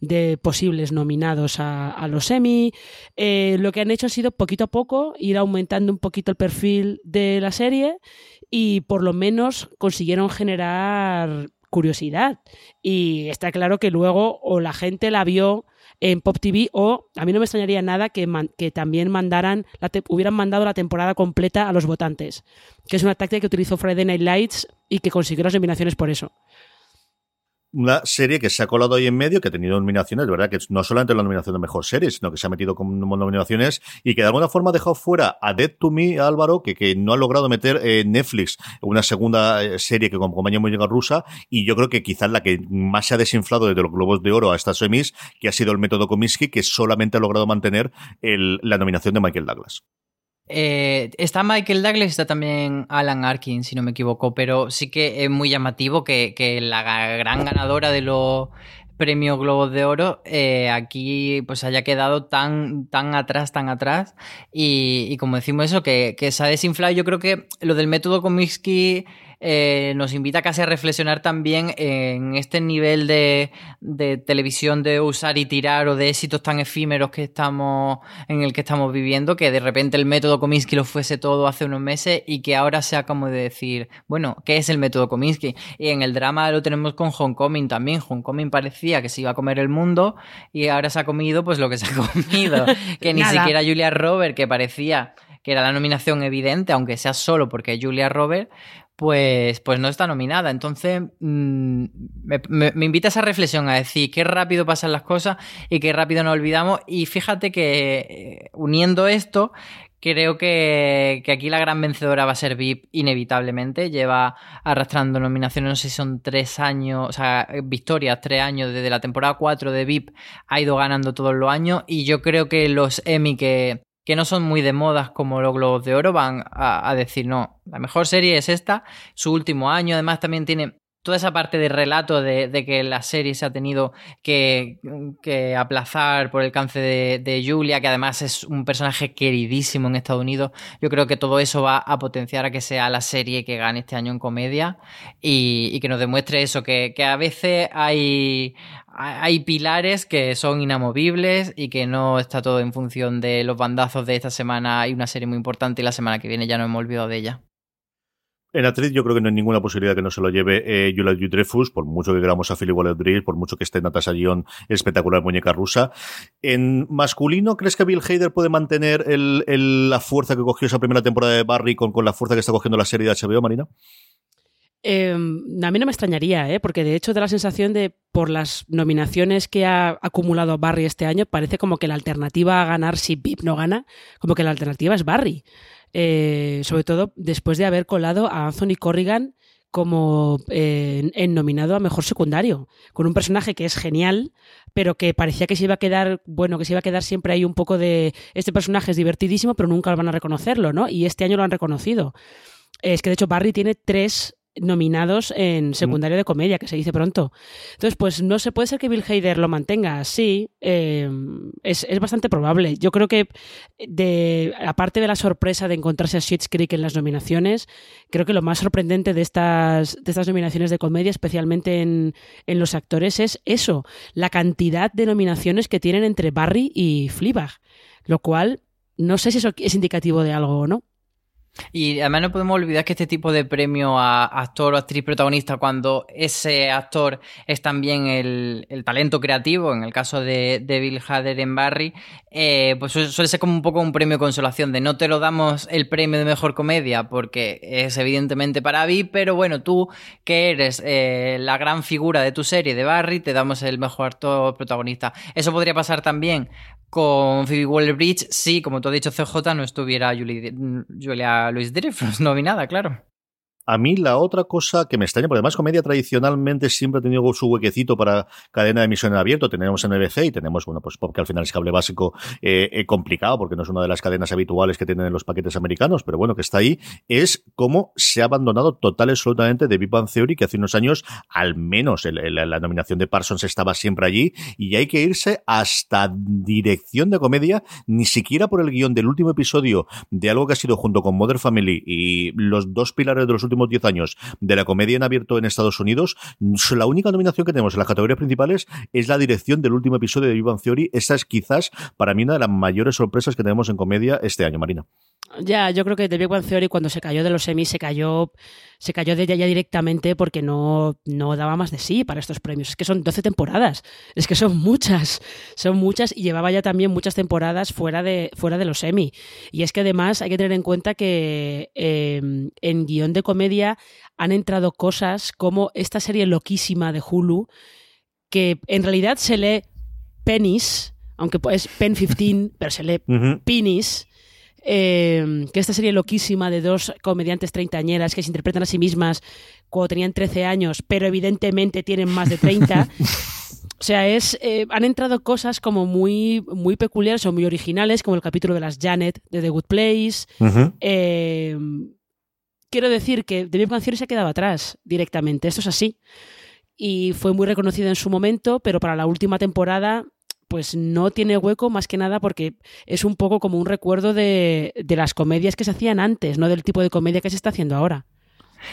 de posibles nominados a, los Emmy. Eh, lo que han hecho ha sido poquito a poco ir aumentando un poquito el perfil de la serie y por lo menos consiguieron generar curiosidad. Y está claro que luego o la gente la vio en Pop TV o a mí no me extrañaría nada que, también mandaran hubieran mandado la temporada completa a los votantes, que es una táctica que utilizó Friday Night Lights y que consiguió las nominaciones por eso. Una serie que se ha colado ahí en medio, que ha tenido nominaciones, de verdad que no solamente la nominación de mejor serie, sino que se ha metido con nominaciones y que de alguna forma ha dejado fuera a Dead to Me, Álvaro, que, que no ha logrado meter en Netflix una segunda eh, serie que acompaña muy llega rusa, y yo creo que quizás la que más se ha desinflado desde los Globos de Oro a estas semis, que ha sido el método Comiskey, que solamente ha logrado mantener la nominación de Michael Douglas. Eh, está Michael Douglas, está también Alan Arkin, si no me equivoco, pero sí que es muy llamativo que, que la gran ganadora de los premios Globos de Oro eh, aquí pues haya quedado tan, tan atrás, tan atrás. Y, y como decimos eso, que, que se ha desinflado, yo creo que lo del método Comiskey eh, nos invita casi a reflexionar también en este nivel de, de televisión de usar y tirar o de éxitos tan efímeros que estamos en el que estamos viviendo, que de repente el método Kominsky lo fuese todo hace unos meses y que ahora sea como de decir, bueno, ¿qué es el método Kominsky? Y en el drama lo tenemos con Homecoming también. Homecoming parecía que se iba a comer el mundo y ahora se ha comido pues lo que se ha comido. que ni Nada. siquiera Julia Robert, que parecía que era la nominación evidente, aunque sea solo porque Julia Robert, pues, pues no está nominada. Entonces, mm, me invita a esa reflexión, a decir qué rápido pasan las cosas y qué rápido nos olvidamos. Y fíjate que eh, uniendo esto, creo que, que aquí la gran vencedora va a ser VIP, inevitablemente. Lleva arrastrando nominaciones, no sé si son tres años, o sea, victorias, tres años. Desde la temporada 4 de VIP ha ido ganando todos los años. Y yo creo que los Emmy que que no son muy de modas como los Globos de Oro, van a, a decir, no, la mejor serie es esta, su último año, además también tiene toda esa parte de relato de, que la serie se ha tenido que, aplazar por el cáncer de, Julia, que además es un personaje queridísimo en Estados Unidos, yo creo que todo eso va a potenciar a que sea la serie que gane este año en comedia y, que nos demuestre eso, que, a veces hay, hay pilares que son inamovibles y que no está todo en función de los bandazos de esta semana. Hay una serie muy importante y la semana que viene ya no hemos olvidado de ella. En actriz yo creo que no hay ninguna posibilidad que no se lo lleve eh, Dreyfus, por mucho que queramos a Philip Waller por mucho que esté Natasha Lyon, espectacular muñeca rusa. En masculino, ¿crees que Bill Hader puede mantener la fuerza que cogió esa primera temporada de Barry con, con la fuerza que está cogiendo la serie de HBO, Marina? Em, a mí no me extrañaría, ¿eh? porque de hecho da la sensación de, por las nominaciones que ha acumulado Barry este año, parece como que la alternativa a ganar si Pip no gana, como que la alternativa es Barry. Eh, sobre todo después de haber colado a Anthony Corrigan como eh, en, nominado a mejor secundario, con un personaje que es genial, pero que parecía que se iba a quedar, bueno, que se iba a quedar siempre ahí un poco de este personaje es divertidísimo, pero nunca van a reconocerlo, ¿no? Y este año lo han reconocido. Es que de hecho Barry tiene tres nominados en secundario de comedia, que se dice pronto. Entonces, pues no se puede ser que Bill Hader lo mantenga así. Eh, es, bastante probable. Yo creo que, de, aparte de la sorpresa de encontrarse a Schitt's Creek en las nominaciones, creo que lo más sorprendente de estas, de estas nominaciones de comedia, especialmente en, en los actores, es eso, la cantidad de nominaciones que tienen entre Barry y Fleabag. Lo cual, no sé si eso es indicativo de algo o no. Y además no podemos olvidar que este tipo de premio a actor o actriz protagonista, cuando ese actor es también el, talento creativo, en el caso de, Bill Hader en Barry, eh, pues suele ser como un poco un premio de consolación, de no te lo damos el premio de mejor comedia porque es evidentemente para Bill, pero bueno, tú que eres eh, la gran figura de tu serie de Barry, te damos el mejor actor protagonista. Eso podría pasar también con Phoebe Waller-Bridge si, como tú has dicho, CJ no estuviera Julia Louis Dreyfus nominada, claro. A mí la otra cosa que me extraña, porque además comedia tradicionalmente siempre ha tenido su huequecito para cadena de emisión en abierto. Tenemos NBC y tenemos, bueno, pues porque al final es cable básico eh, eh, complicado, porque no es una de las cadenas habituales que tienen en los paquetes americanos, pero bueno, que está ahí, es cómo se ha abandonado total y absolutamente de Big Theory, que hace unos años, al menos la nominación de Parsons estaba siempre allí, y hay que irse hasta dirección de comedia, ni siquiera por el guion del último episodio de algo que ha sido junto con Mother Family y los dos pilares de los últimos 10 años de la comedia en abierto en Estados Unidos, la única nominación que tenemos en las categorías principales es la dirección del último episodio de Vivan Theory. Esa es quizás para mí una de las mayores sorpresas que tenemos en comedia este año, Marina. Ya, yo creo que The Big Bang Theory cuando se cayó de los semis se cayó, se cayó de ella ya directamente porque no, no daba más de sí para estos premios. Es que son 12 temporadas, es que son muchas, son muchas y llevaba ya también muchas temporadas fuera de, fuera de los semi. Y es que además hay que tener en cuenta que em, en guion de comedia han entrado cosas como esta serie loquísima de Hulu, que en realidad se lee Penis, aunque es Pen 15, pero se lee Penis eh, que esta serie loquísima de dos comediantes treintañeras que se interpretan a sí mismas cuando tenían 13 años, pero evidentemente tienen más de 30. O sea, es, eh, han entrado cosas como muy, muy peculiares o muy originales, como el capítulo de las Janet de The Good Place. Eh, quiero decir que The Big se ha quedado atrás directamente. Esto es así. Y fue muy reconocido en su momento, pero para la última temporada pues no tiene hueco más que nada porque es un poco como un recuerdo de, las comedias que se hacían antes, no del tipo de comedia que se está haciendo ahora.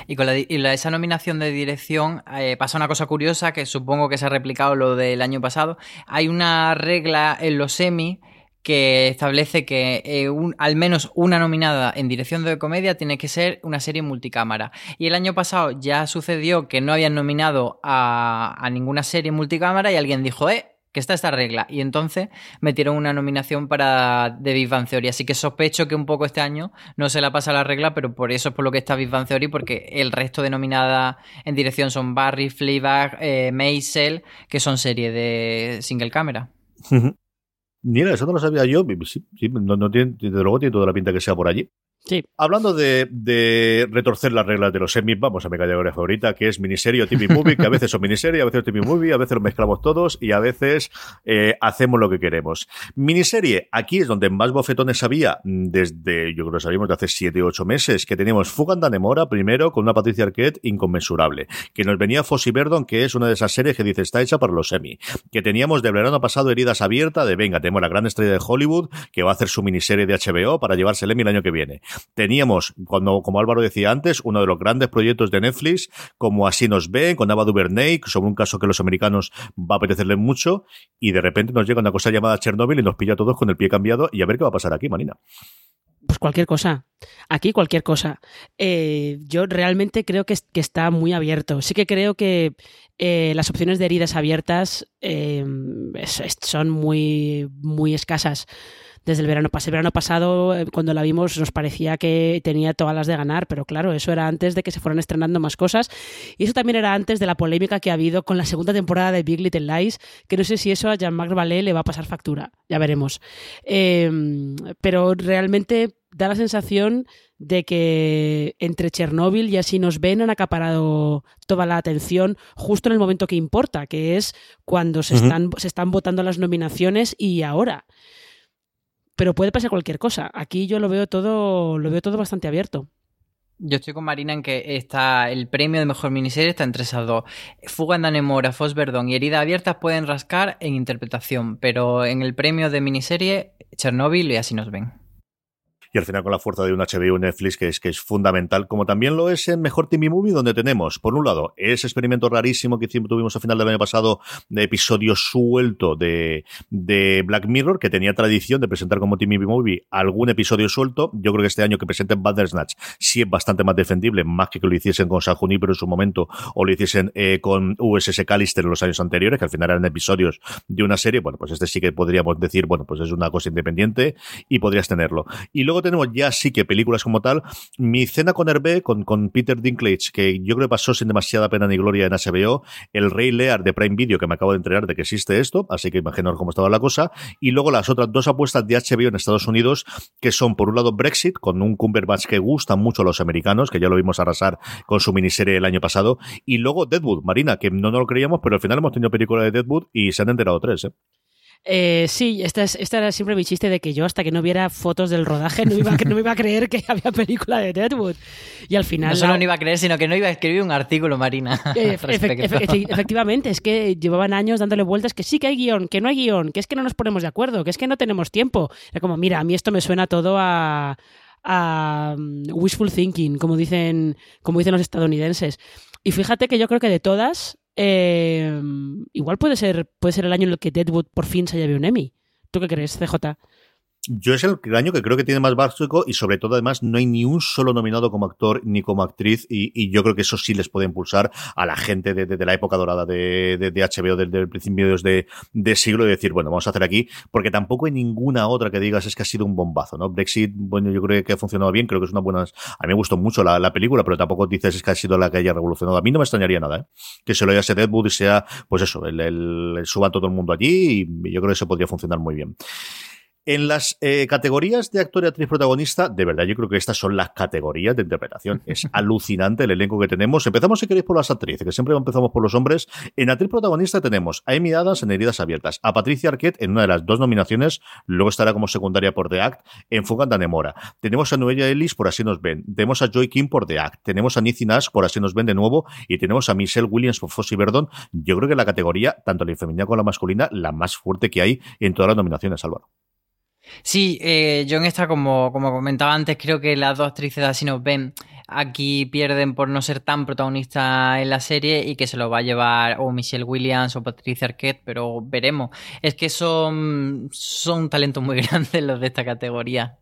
Y con esa nominación de dirección eh, pasa una cosa curiosa que supongo que se ha replicado lo del año pasado. Hay una regla en los semi que establece que eh, al menos una nominada en dirección de comedia tiene que ser una serie multicámara. Y el año pasado ya sucedió que no habían nominado a, a ninguna serie multicámara y alguien dijo, eh, que está esta regla. Y entonces metieron una nominación para The Big Bang Theory. Así que sospecho que un poco este año no se la pasa la regla, pero por eso es por lo que está Big Bang Theory, porque el resto de nominadas en dirección son Barry, Fleabag, eh, Maisel, que son series de single camera. Mira, eso no lo sabía yo. Sí, no, tiene, desde luego tiene toda la pinta que sea por allí. Sí. Hablando de, retorcer las reglas de los semis, vamos a mi categoría favorita, que es miniserie o TV movie, que a veces son miniserie, a veces TV movie, a veces lo mezclamos todos y a veces eh, hacemos lo que queremos. Miniserie, aquí es donde más bofetones había desde, yo creo que sabíamos de hace 7 o 8 meses, que teníamos Fugan Danemora primero con una Patricia Arquette inconmensurable, que nos venía Fossi Verdon, que es una de esas series que dice está hecha para los semi, que teníamos de verano pasado Heridas Abiertas, de venga, tenemos la gran estrella de Hollywood, que va a hacer su miniserie de HBO para llevarse el Emmy el año que viene. Teníamos, cuando, como Álvaro decía antes, uno de los grandes proyectos de Netflix, como Así nos ven, con Ava DuVernay, sobre un caso que a los americanos va a apetecerles mucho, y de repente nos llega una cosa llamada Chernobyl y nos pilla a todos con el pie cambiado, y a ver qué va a pasar aquí, Marina. Pues cualquier cosa. Aquí cualquier cosa. Eh, yo realmente creo que, está muy abierto. Sí que creo que eh, las opciones de heridas abiertas eh, son muy, muy escasas desde el verano pasado. El verano pasado, eh, cuando la vimos, nos parecía que tenía todas las de ganar, pero claro, eso era antes de que se fueran estrenando más cosas. Y eso también era antes de la polémica que ha habido con la segunda temporada de Big Little Lies, que no sé si eso a Jean-Marc Vallée le va a pasar factura, ya veremos. Em, pero realmente da la sensación de que entre Chernóbil y así nos ven han acaparado toda la atención justo en el momento que importa, que es cuando se, están, se están votando las nominaciones y ahora pero puede pasar cualquier cosa. Aquí yo lo veo todo, lo veo todo bastante abierto. Yo estoy con Marina en que está el premio de mejor miniserie está entre esas dos. Fuga en Danemora, Verdon y Herida Abierta pueden rascar en interpretación, pero en el premio de miniserie, Chernobyl y así nos ven y al final con la fuerza de un HBO Netflix que es, que es fundamental, como también lo es en Mejor TV Movie, donde tenemos, por un lado, ese experimento rarísimo que tuvimos a final del año pasado de episodio suelto de, de Black Mirror, que tenía tradición de presentar como TV Movie algún episodio suelto. Yo creo que este año que presenten Bandersnatch sí es bastante más defendible, más que que lo hiciesen con San Junipero en su momento o lo hiciesen eh, con USS Callister en los años anteriores, que al final eran episodios de una serie. Bueno, pues este sí que podríamos decir, bueno, pues es una cosa independiente y podrías tenerlo. Y luego tenemos ya sí que películas como tal. Mi cena con Hervé, con, con Peter Dinklage, que yo creo que pasó sin demasiada pena ni gloria en HBO. El Rey Lear de Prime Video, que me acabo de entregar de que existe esto, así que imagino cómo estaba la cosa. Y luego las otras dos apuestas de HBO en Estados Unidos, que son por un lado Brexit, con un Cumberbatch que gusta mucho a los americanos, que ya lo vimos arrasar con su miniserie el año pasado. Y luego Deadwood, Marina, que no nos lo creíamos, pero al final hemos tenido película de Deadwood y se han enterado tres, ¿eh? Eh, sí, esta, esta, era siempre mi chiste de que yo hasta que no viera fotos del rodaje no iba, no me iba a creer que había película de Deadwood. Y al final... No solo no iba a creer, sino que no iba a escribir un artículo, Marina. Eh, efectivamente, es que llevaban años dándole vueltas que sí que hay guion, que no hay guion, que es que no nos ponemos de acuerdo, que es que no tenemos tiempo. Era como, mira, a mí esto me suena todo a, a um, wishful thinking, como dicen, como dicen los estadounidenses. Y fíjate que yo creo que de todas, eh, igual puede ser, puede ser el año en el que Deadwood por fin se lleve un Emmy. ¿Tú qué crees, CJ? Yo es el año que creo que tiene más básico y sobre todo además no hay ni un solo nominado como actor ni como actriz y, yo creo que eso sí les puede impulsar a la gente de, la época dorada de, de, HBO del, principio de, siglo y decir, bueno, vamos a hacer aquí porque tampoco hay ninguna otra que digas es que ha sido un bombazo, ¿no? Brexit, bueno, yo creo que ha funcionado bien, creo que es una buena... A mí me gustó mucho la, película, pero tampoco dices es que ha sido la que haya revolucionado. A mí no me extrañaría nada, ¿eh? Que se lo haya Deadwood y sea, pues eso, el, el, el suba todo el mundo allí y yo creo que eso podría funcionar muy bien. En las eh, categorías de actor y actriz protagonista, de verdad, yo creo que estas son las categorías de interpretación. Es alucinante el elenco que tenemos. Empezamos, si queréis, por las actrices, que siempre empezamos por los hombres. En actriz protagonista tenemos a Amy Adams en Heridas Abiertas, a Patricia Arquette en una de las dos nominaciones, luego estará como secundaria por The Act en Fuga de Nemora. Tenemos a Noelia Ellis por Así nos ven. Tenemos a Joy King por The Act. Tenemos a Nicky Nash por Así nos ven de nuevo. Y tenemos a Michelle Williams por Fossy Verdon. Yo creo que la categoría, tanto la femenina como la masculina, la más fuerte que hay en todas las nominaciones, Álvaro. Sí, eh, yo en esta, como, como comentaba antes, creo que las dos actrices así nos ven aquí pierden por no ser tan protagonista en la serie y que se lo va a llevar o Michelle Williams o Patricia Arquette, pero veremos. Es que son, son talentos muy grandes los de esta categoría.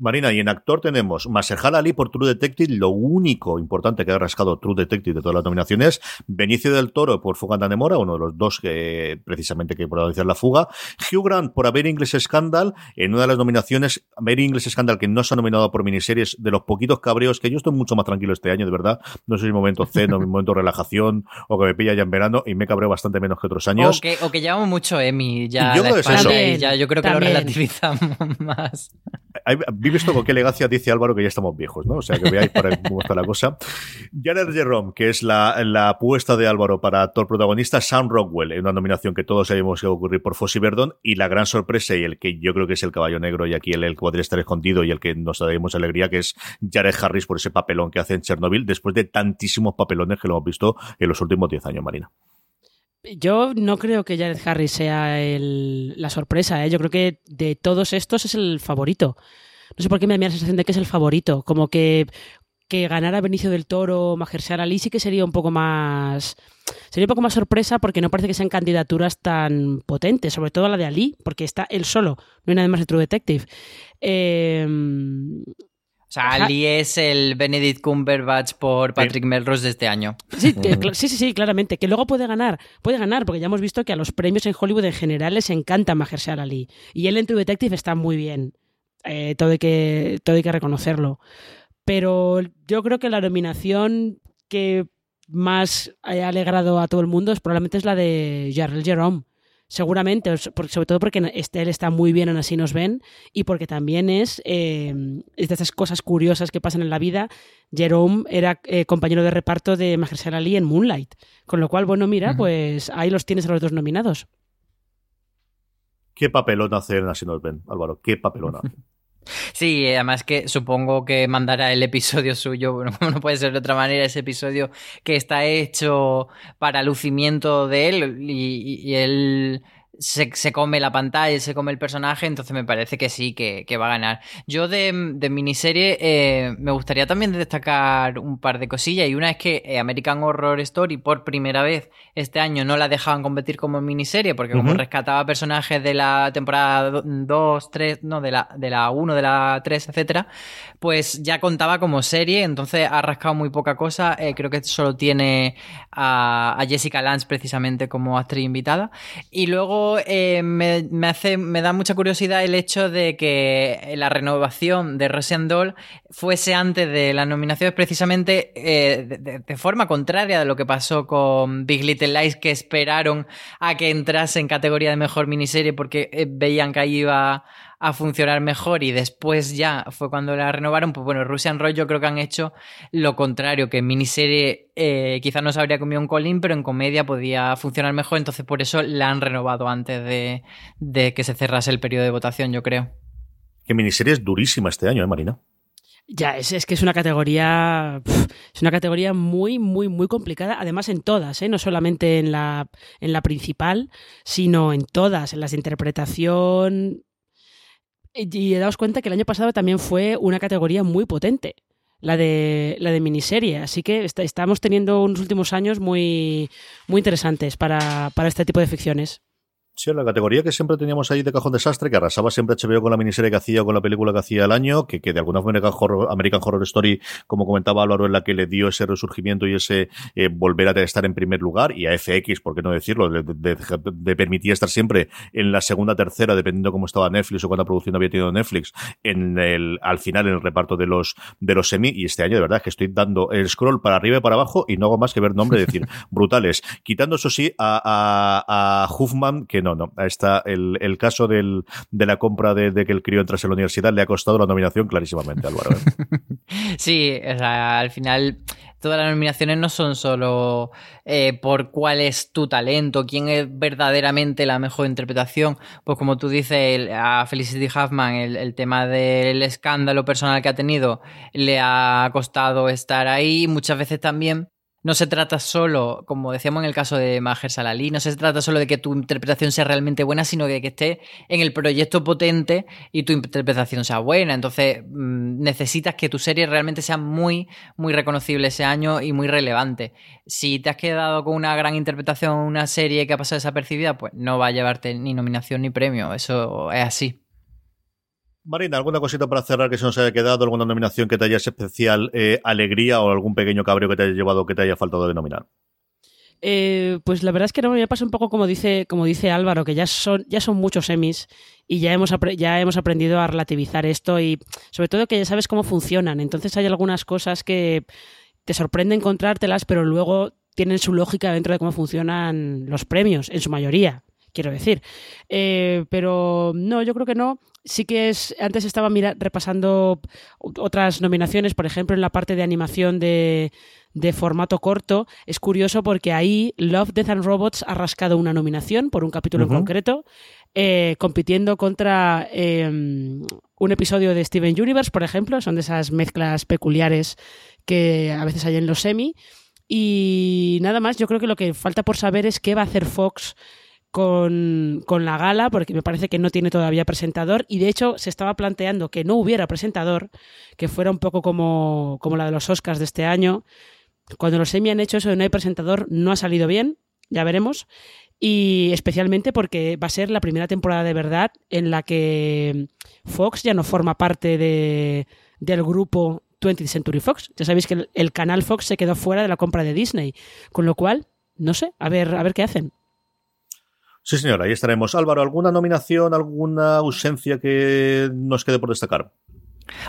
Marina, y en actor tenemos Maserjal Ali por True Detective, lo único importante que ha rascado True Detective de todas las nominaciones, Benicio del Toro por Fuga de Mora, uno de los dos que precisamente que protagonizar la fuga, Hugh Grant por Haber English Scandal, en una de las nominaciones, Haber English Scandal que no se ha nominado por miniseries, de los poquitos cabreos que yo estoy mucho más tranquilo este año, de verdad, no sé si momento ceno, mi momento relajación, o que me pilla ya en verano, y me cabreo bastante menos que otros años. O que, o que mucho Emmy, ya, yo creo, que ya yo creo que lo relativizamos más aquí visto con qué elegancia dice Álvaro que ya estamos viejos, ¿no? O sea, que veáis para cómo está la cosa. Jared Jerome, que es la, la apuesta de Álvaro para actor protagonista, Sam Rockwell, en una nominación que todos sabíamos que iba a ocurrir por Fossey Verdon, y la gran sorpresa y el que yo creo que es el caballo negro y aquí el, el podría estar escondido y el que nos da mucha alegría, que es Jared Harris por ese papelón que hace en Chernobyl después de tantísimos papelones que lo hemos visto en los últimos 10 años, Marina. Yo no creo que Jared Harris sea el, la sorpresa, ¿eh? yo creo que de todos estos es el favorito. No sé por qué me da la sensación de que es el favorito, como que que ganara Benicio del Toro o Mahershala Ali sí que sería un poco más sería un poco más sorpresa porque no parece que sean candidaturas tan potentes, sobre todo la de Ali, porque está él solo, no hay nada más de True Detective. Eh, o sea, Ali es el Benedict Cumberbatch por Patrick Melrose de este año. Sí, sí, sí, claramente. Que luego puede ganar. Puede ganar, porque ya hemos visto que a los premios en Hollywood en general les encanta Mahershala Ali. Y él en True Detective está muy bien. Eh, todo, hay que, todo hay que reconocerlo. Pero yo creo que la nominación que más ha alegrado a todo el mundo es probablemente es la de Jarrell Jerome seguramente, sobre todo porque él está muy bien en Así nos ven y porque también es, eh, de esas cosas curiosas que pasan en la vida. Jerome era eh, compañero de reparto de Mahershala Ali en Moonlight, con lo cual, bueno, mira, pues ahí los tienes a los dos nominados. ¿Qué papelón hace en Así nos ven, Álvaro? ¿Qué papelón hace? Sí, además que supongo que mandará el episodio suyo, bueno, no puede ser de otra manera, ese episodio que está hecho para lucimiento de él y, y él se, se, come la pantalla, se come el personaje, entonces me parece que sí, que, que va a ganar. Yo de, de miniserie eh, me gustaría también destacar un par de cosillas y una es que eh, American Horror Story por primera vez este año no la dejaban competir como miniserie porque como rescataba personajes de la temporada 2, 3, no, de la, de la 1, de la 3, etcétera, pues ya contaba como serie, entonces ha rascado muy poca cosa, eh, creo que solo tiene a, a Jessica Lance precisamente como actriz invitada. Y luego eh, me, da mucha curiosidad el hecho de que la renovación de Russian Doll fuese antes de las nominaciones precisamente eh, de, forma contraria de lo que pasó con Big Little Lies, que esperaron a que entrase en categoría de mejor miniserie porque eh, veían que ahí iba a funcionar mejor y después ya fue cuando la renovaron, pues bueno, Russian Roll yo creo que han hecho lo contrario, que en miniserie eh, quizás no se habría comido un colín, pero en comedia podía funcionar mejor, entonces por eso la han renovado antes de, de que se cerrase el periodo de votación, yo creo. Que miniserie es durísima este año, ¿eh, Marina? Ya, es, es, que es una categoría. es una categoría muy, muy, muy complicada. Además, en todas, ¿eh? no solamente en la, en la principal, sino en todas, en las de interpretación, y daos cuenta que el año pasado también fue una categoría muy potente, la de, la de miniserie. Así que estamos teniendo unos últimos años muy, muy interesantes para, para este tipo de ficciones. Sí, la categoría que siempre teníamos ahí de cajón desastre, que arrasaba siempre HBO con la miniserie que hacía, con la película que hacía el año, que, que de alguna forma American Horror, Story, como comentaba Álvaro, en la que le dio ese resurgimiento y ese eh, volver a estar en primer lugar, y a FX, por qué no decirlo, de, de, permitía estar siempre en la segunda, tercera, dependiendo cómo estaba Netflix o cuánta producción había tenido Netflix, en el, al final en el reparto de los, de los semi, y este año de verdad que estoy dando el scroll para arriba y para abajo y no hago más que ver nombre y decir, brutales. Quitando eso sí a, a, a Huffman, que no, no, está el, el caso de la compra de, que el crío entrase a la universidad le ha costado la nominación clarísimamente, Álvaro. ¿eh? sí, o sea, al final todas las nominaciones no son solo eh, por cuál es tu talento, quién es verdaderamente la mejor interpretación. Pues como tú dices, a Felicity Huffman el, tema del escándalo personal que ha tenido le ha costado estar ahí. Muchas veces también no se trata solo, como decíamos en el caso de Maher Salali, no se trata solo de que tu interpretación sea realmente buena, sino de que esté en el proyecto potente y tu interpretación sea buena. Entonces, mm, necesitas que tu serie realmente sea muy, muy reconocible ese año y muy relevante. Si te has quedado con una gran interpretación, una serie que ha pasado desapercibida, pues no va a llevarte ni nominación ni premio. Eso es así. Marina, ¿alguna cosita para cerrar que se nos haya quedado? ¿Alguna nominación que te haya especial eh, alegría o algún pequeño cabreo que te haya llevado que te haya faltado de nominar? Eh, pues la verdad es que no me pasa un poco como dice, como dice Álvaro, que ya son, ya son muchos semis y ya hemos, ya hemos aprendido a relativizar esto y sobre todo que ya sabes cómo funcionan. Entonces hay algunas cosas que te sorprende encontrártelas, pero luego tienen su lógica dentro de cómo funcionan los premios, en su mayoría quiero decir. Eh, pero no, yo creo que no. Sí que es. Antes estaba mira, repasando otras nominaciones, por ejemplo, en la parte de animación de, de formato corto. Es curioso porque ahí Love, Death and Robots ha rascado una nominación por un capítulo en concreto, eh, compitiendo contra em, un episodio de Steven Universe, por ejemplo. Son de esas mezclas peculiares que a veces hay en los semi. Y nada más, yo creo que lo que falta por saber es qué va a hacer Fox con, la gala, porque me parece que no tiene todavía presentador, y de hecho se estaba planteando que no hubiera presentador, que fuera un poco como, como la de los Oscars de este año. Cuando los semi han hecho eso de no hay presentador, no ha salido bien, ya veremos. Y especialmente porque va a ser la primera temporada de verdad en la que Fox ya no forma parte de, del grupo 20th Century Fox. Ya sabéis que el, canal Fox se quedó fuera de la compra de Disney. Con lo cual, no sé, a ver, a ver qué hacen. Sí, señor, ahí estaremos. Álvaro, ¿alguna nominación, alguna ausencia que nos quede por destacar?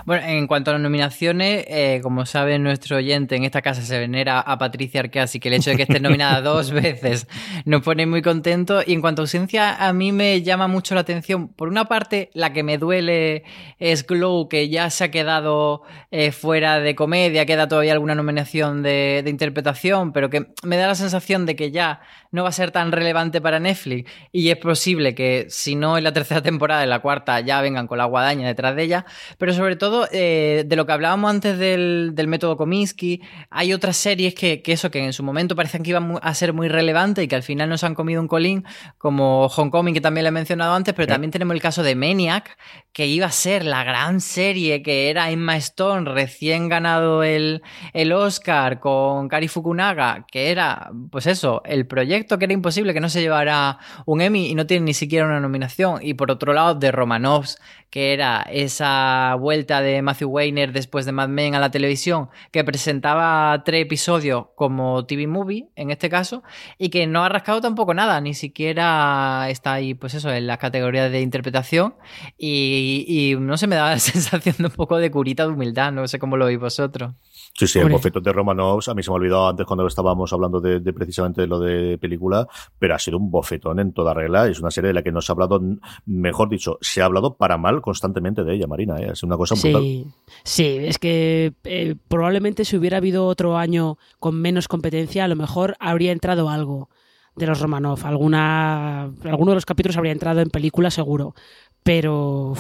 Bueno, en cuanto a las nominaciones, eh, como sabe nuestro oyente, en esta casa se venera a Patricia Arquea, así que el hecho de que esté nominada dos veces nos pone muy contentos. Y en cuanto a ausencia, a mí me llama mucho la atención. Por una parte, la que me duele es Glow, que ya se ha quedado eh, fuera de comedia, queda todavía alguna nominación de, de interpretación, pero que me da la sensación de que ya no va a ser tan relevante para Netflix y es posible que si no en la tercera temporada, en la cuarta ya vengan con la guadaña detrás de ella, pero sobre todo eh, de lo que hablábamos antes del, método Kominsky, hay otras series que, eso, que en su momento parecían que iban a ser muy relevantes y que al final nos han comido un colín, como Homecoming, que también le he mencionado antes, pero también tenemos el caso de Maniac, que iba a ser la gran serie que era Emma Stone, recién ganado el, el Oscar con Kari Fukunaga, que era, pues eso, el proyecto que era imposible que no se llevara un Emmy y no tiene ni siquiera una nominación. Y por otro lado, de Romanovs, que era esa vuelta de Matthew Weiner después de Mad Men a la televisión, que presentaba tres episodios como TV Movie, en este caso, y que no ha rascado tampoco nada, ni siquiera está ahí, pues eso, en la categoría de interpretación. Y, no se me da la sensación de un poco de curita de humildad, no sé cómo lo veis vosotros. Sí, sí, el bofetón de Romanovs, a mí se me ha olvidado antes cuando estábamos hablando de, precisamente de lo de película, pero ha sido un bofetón en toda regla. Es una serie de la que no se ha hablado, mejor dicho, se ha hablado para mal constantemente de ella, Marina. ¿eh? Es una cosa brutal. Sí, sí es que eh, probablemente si hubiera habido otro año con menos competencia, a lo mejor habría entrado algo de los Romanov. Alguna, alguno de los capítulos habría entrado en película seguro. Pero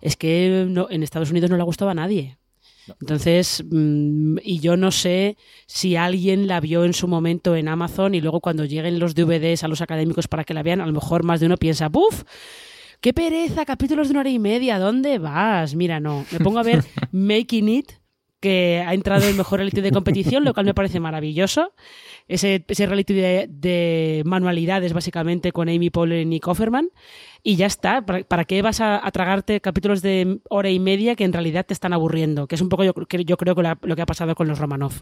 es que en Estados Unidos no le ha gustado a nadie. Entonces, mm, y yo no sé si alguien la vio en su momento en Amazon y luego cuando lleguen los DVDs a los académicos para que la vean, a lo mejor más de uno piensa, ¡buf! ¡Qué pereza! Capítulos de una hora y media, ¿dónde vas? Mira, no, me pongo a ver Making It, que ha entrado en mejor reality de competición, lo cual me parece maravilloso. Ese, ese reality de, manualidades, básicamente, con Amy Poehler y Nick Offerman y ya está. ¿Para, qué vas a, tragarte capítulos de hora y media que en realidad te están aburriendo? Que es un poco yo, yo creo que lo que ha pasado con los Romanov.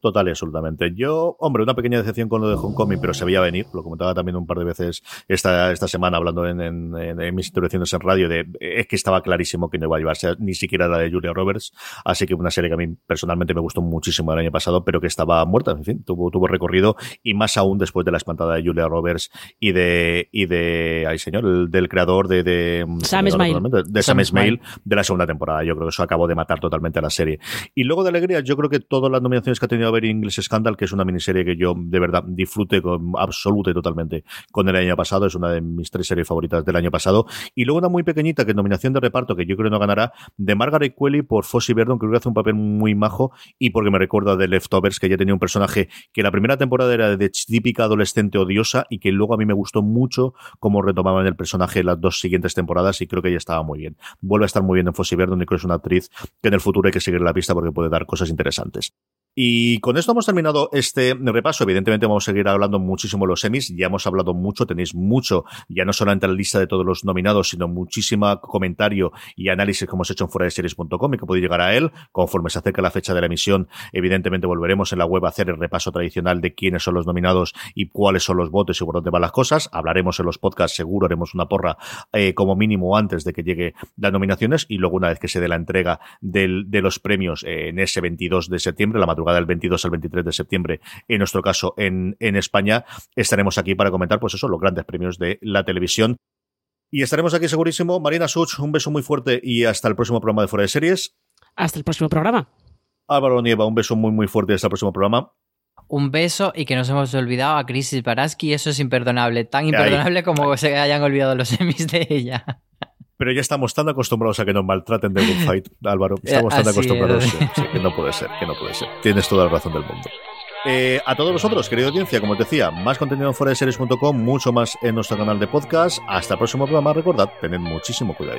Total y absolutamente. Yo, hombre, una pequeña decepción con lo de Homecoming, pero se veía venir. Lo comentaba también un par de veces esta, esta semana hablando en, en, mis intervenciones en radio de es que estaba clarísimo que no iba a llevarse ni siquiera la de Julia Roberts. Así que una serie que a mí personalmente me gustó muchísimo el año pasado, pero que estaba muerta. En fin, tuvo, tuvo recorrido y más aún después de la espantada de Julia Roberts y de, y de, ay señor, del creador de, de Sam Smile. De Sam, Smile de la segunda temporada. Yo creo que eso acabó de matar totalmente a la serie. Y luego de alegría, yo creo que todas las nominaciones que ha tenido a ver English Scandal, que es una miniserie que yo de verdad disfrute con, absoluta y totalmente con el año pasado. Es una de mis tres series favoritas del año pasado. Y luego una muy pequeñita, que es nominación de reparto, que yo creo no ganará, de Margaret Qualley por Fossey Verdon, que creo que hace un papel muy majo y porque me recuerda de Leftovers, que ya tenía un personaje que la primera temporada era de típica adolescente odiosa y que luego a mí me gustó mucho cómo retomaban el personaje las dos siguientes temporadas y creo que ella estaba muy bien. Vuelve a estar muy bien en Fossey Verdon y creo que es una actriz que en el futuro hay que seguir la pista porque puede dar cosas interesantes. Y con esto hemos terminado este repaso. Evidentemente vamos a seguir hablando muchísimo de los semis. Ya hemos hablado mucho, tenéis mucho, ya no solamente la lista de todos los nominados, sino muchísimo comentario y análisis que hemos hecho en fuera series.com y que podéis llegar a él. Conforme se acerca la fecha de la emisión, evidentemente volveremos en la web a hacer el repaso tradicional de quiénes son los nominados y cuáles son los votos y por dónde van las cosas. Hablaremos en los podcasts, seguro haremos una porra eh, como mínimo antes de que llegue las nominaciones y luego una vez que se dé la entrega de los premios eh, en ese 22 de septiembre, la madrugada madrugada del 22 al 23 de septiembre, en nuestro caso en, en España, estaremos aquí para comentar, pues eso, los grandes premios de la televisión. Y estaremos aquí segurísimo. Marina Such, un beso muy fuerte y hasta el próximo programa de Fuera de Series. Hasta el próximo programa. Álvaro Nieva, un beso muy, muy fuerte y hasta el próximo programa. Un beso y que nos hemos olvidado a Crisis Baraski, eso es imperdonable, tan imperdonable como se hayan olvidado los semis de ella. Pero ya estamos tan acostumbrados a que nos maltraten de Fight, Álvaro. Estamos tan acostumbrados es. sí, sí, que no puede ser, que no puede ser. Tienes toda la razón del mundo. Eh, a todos vosotros, querida audiencia, como os decía, más contenido en fuera de series.com, mucho más en nuestro canal de podcast. Hasta el próximo programa. Recordad, tened muchísimo cuidado.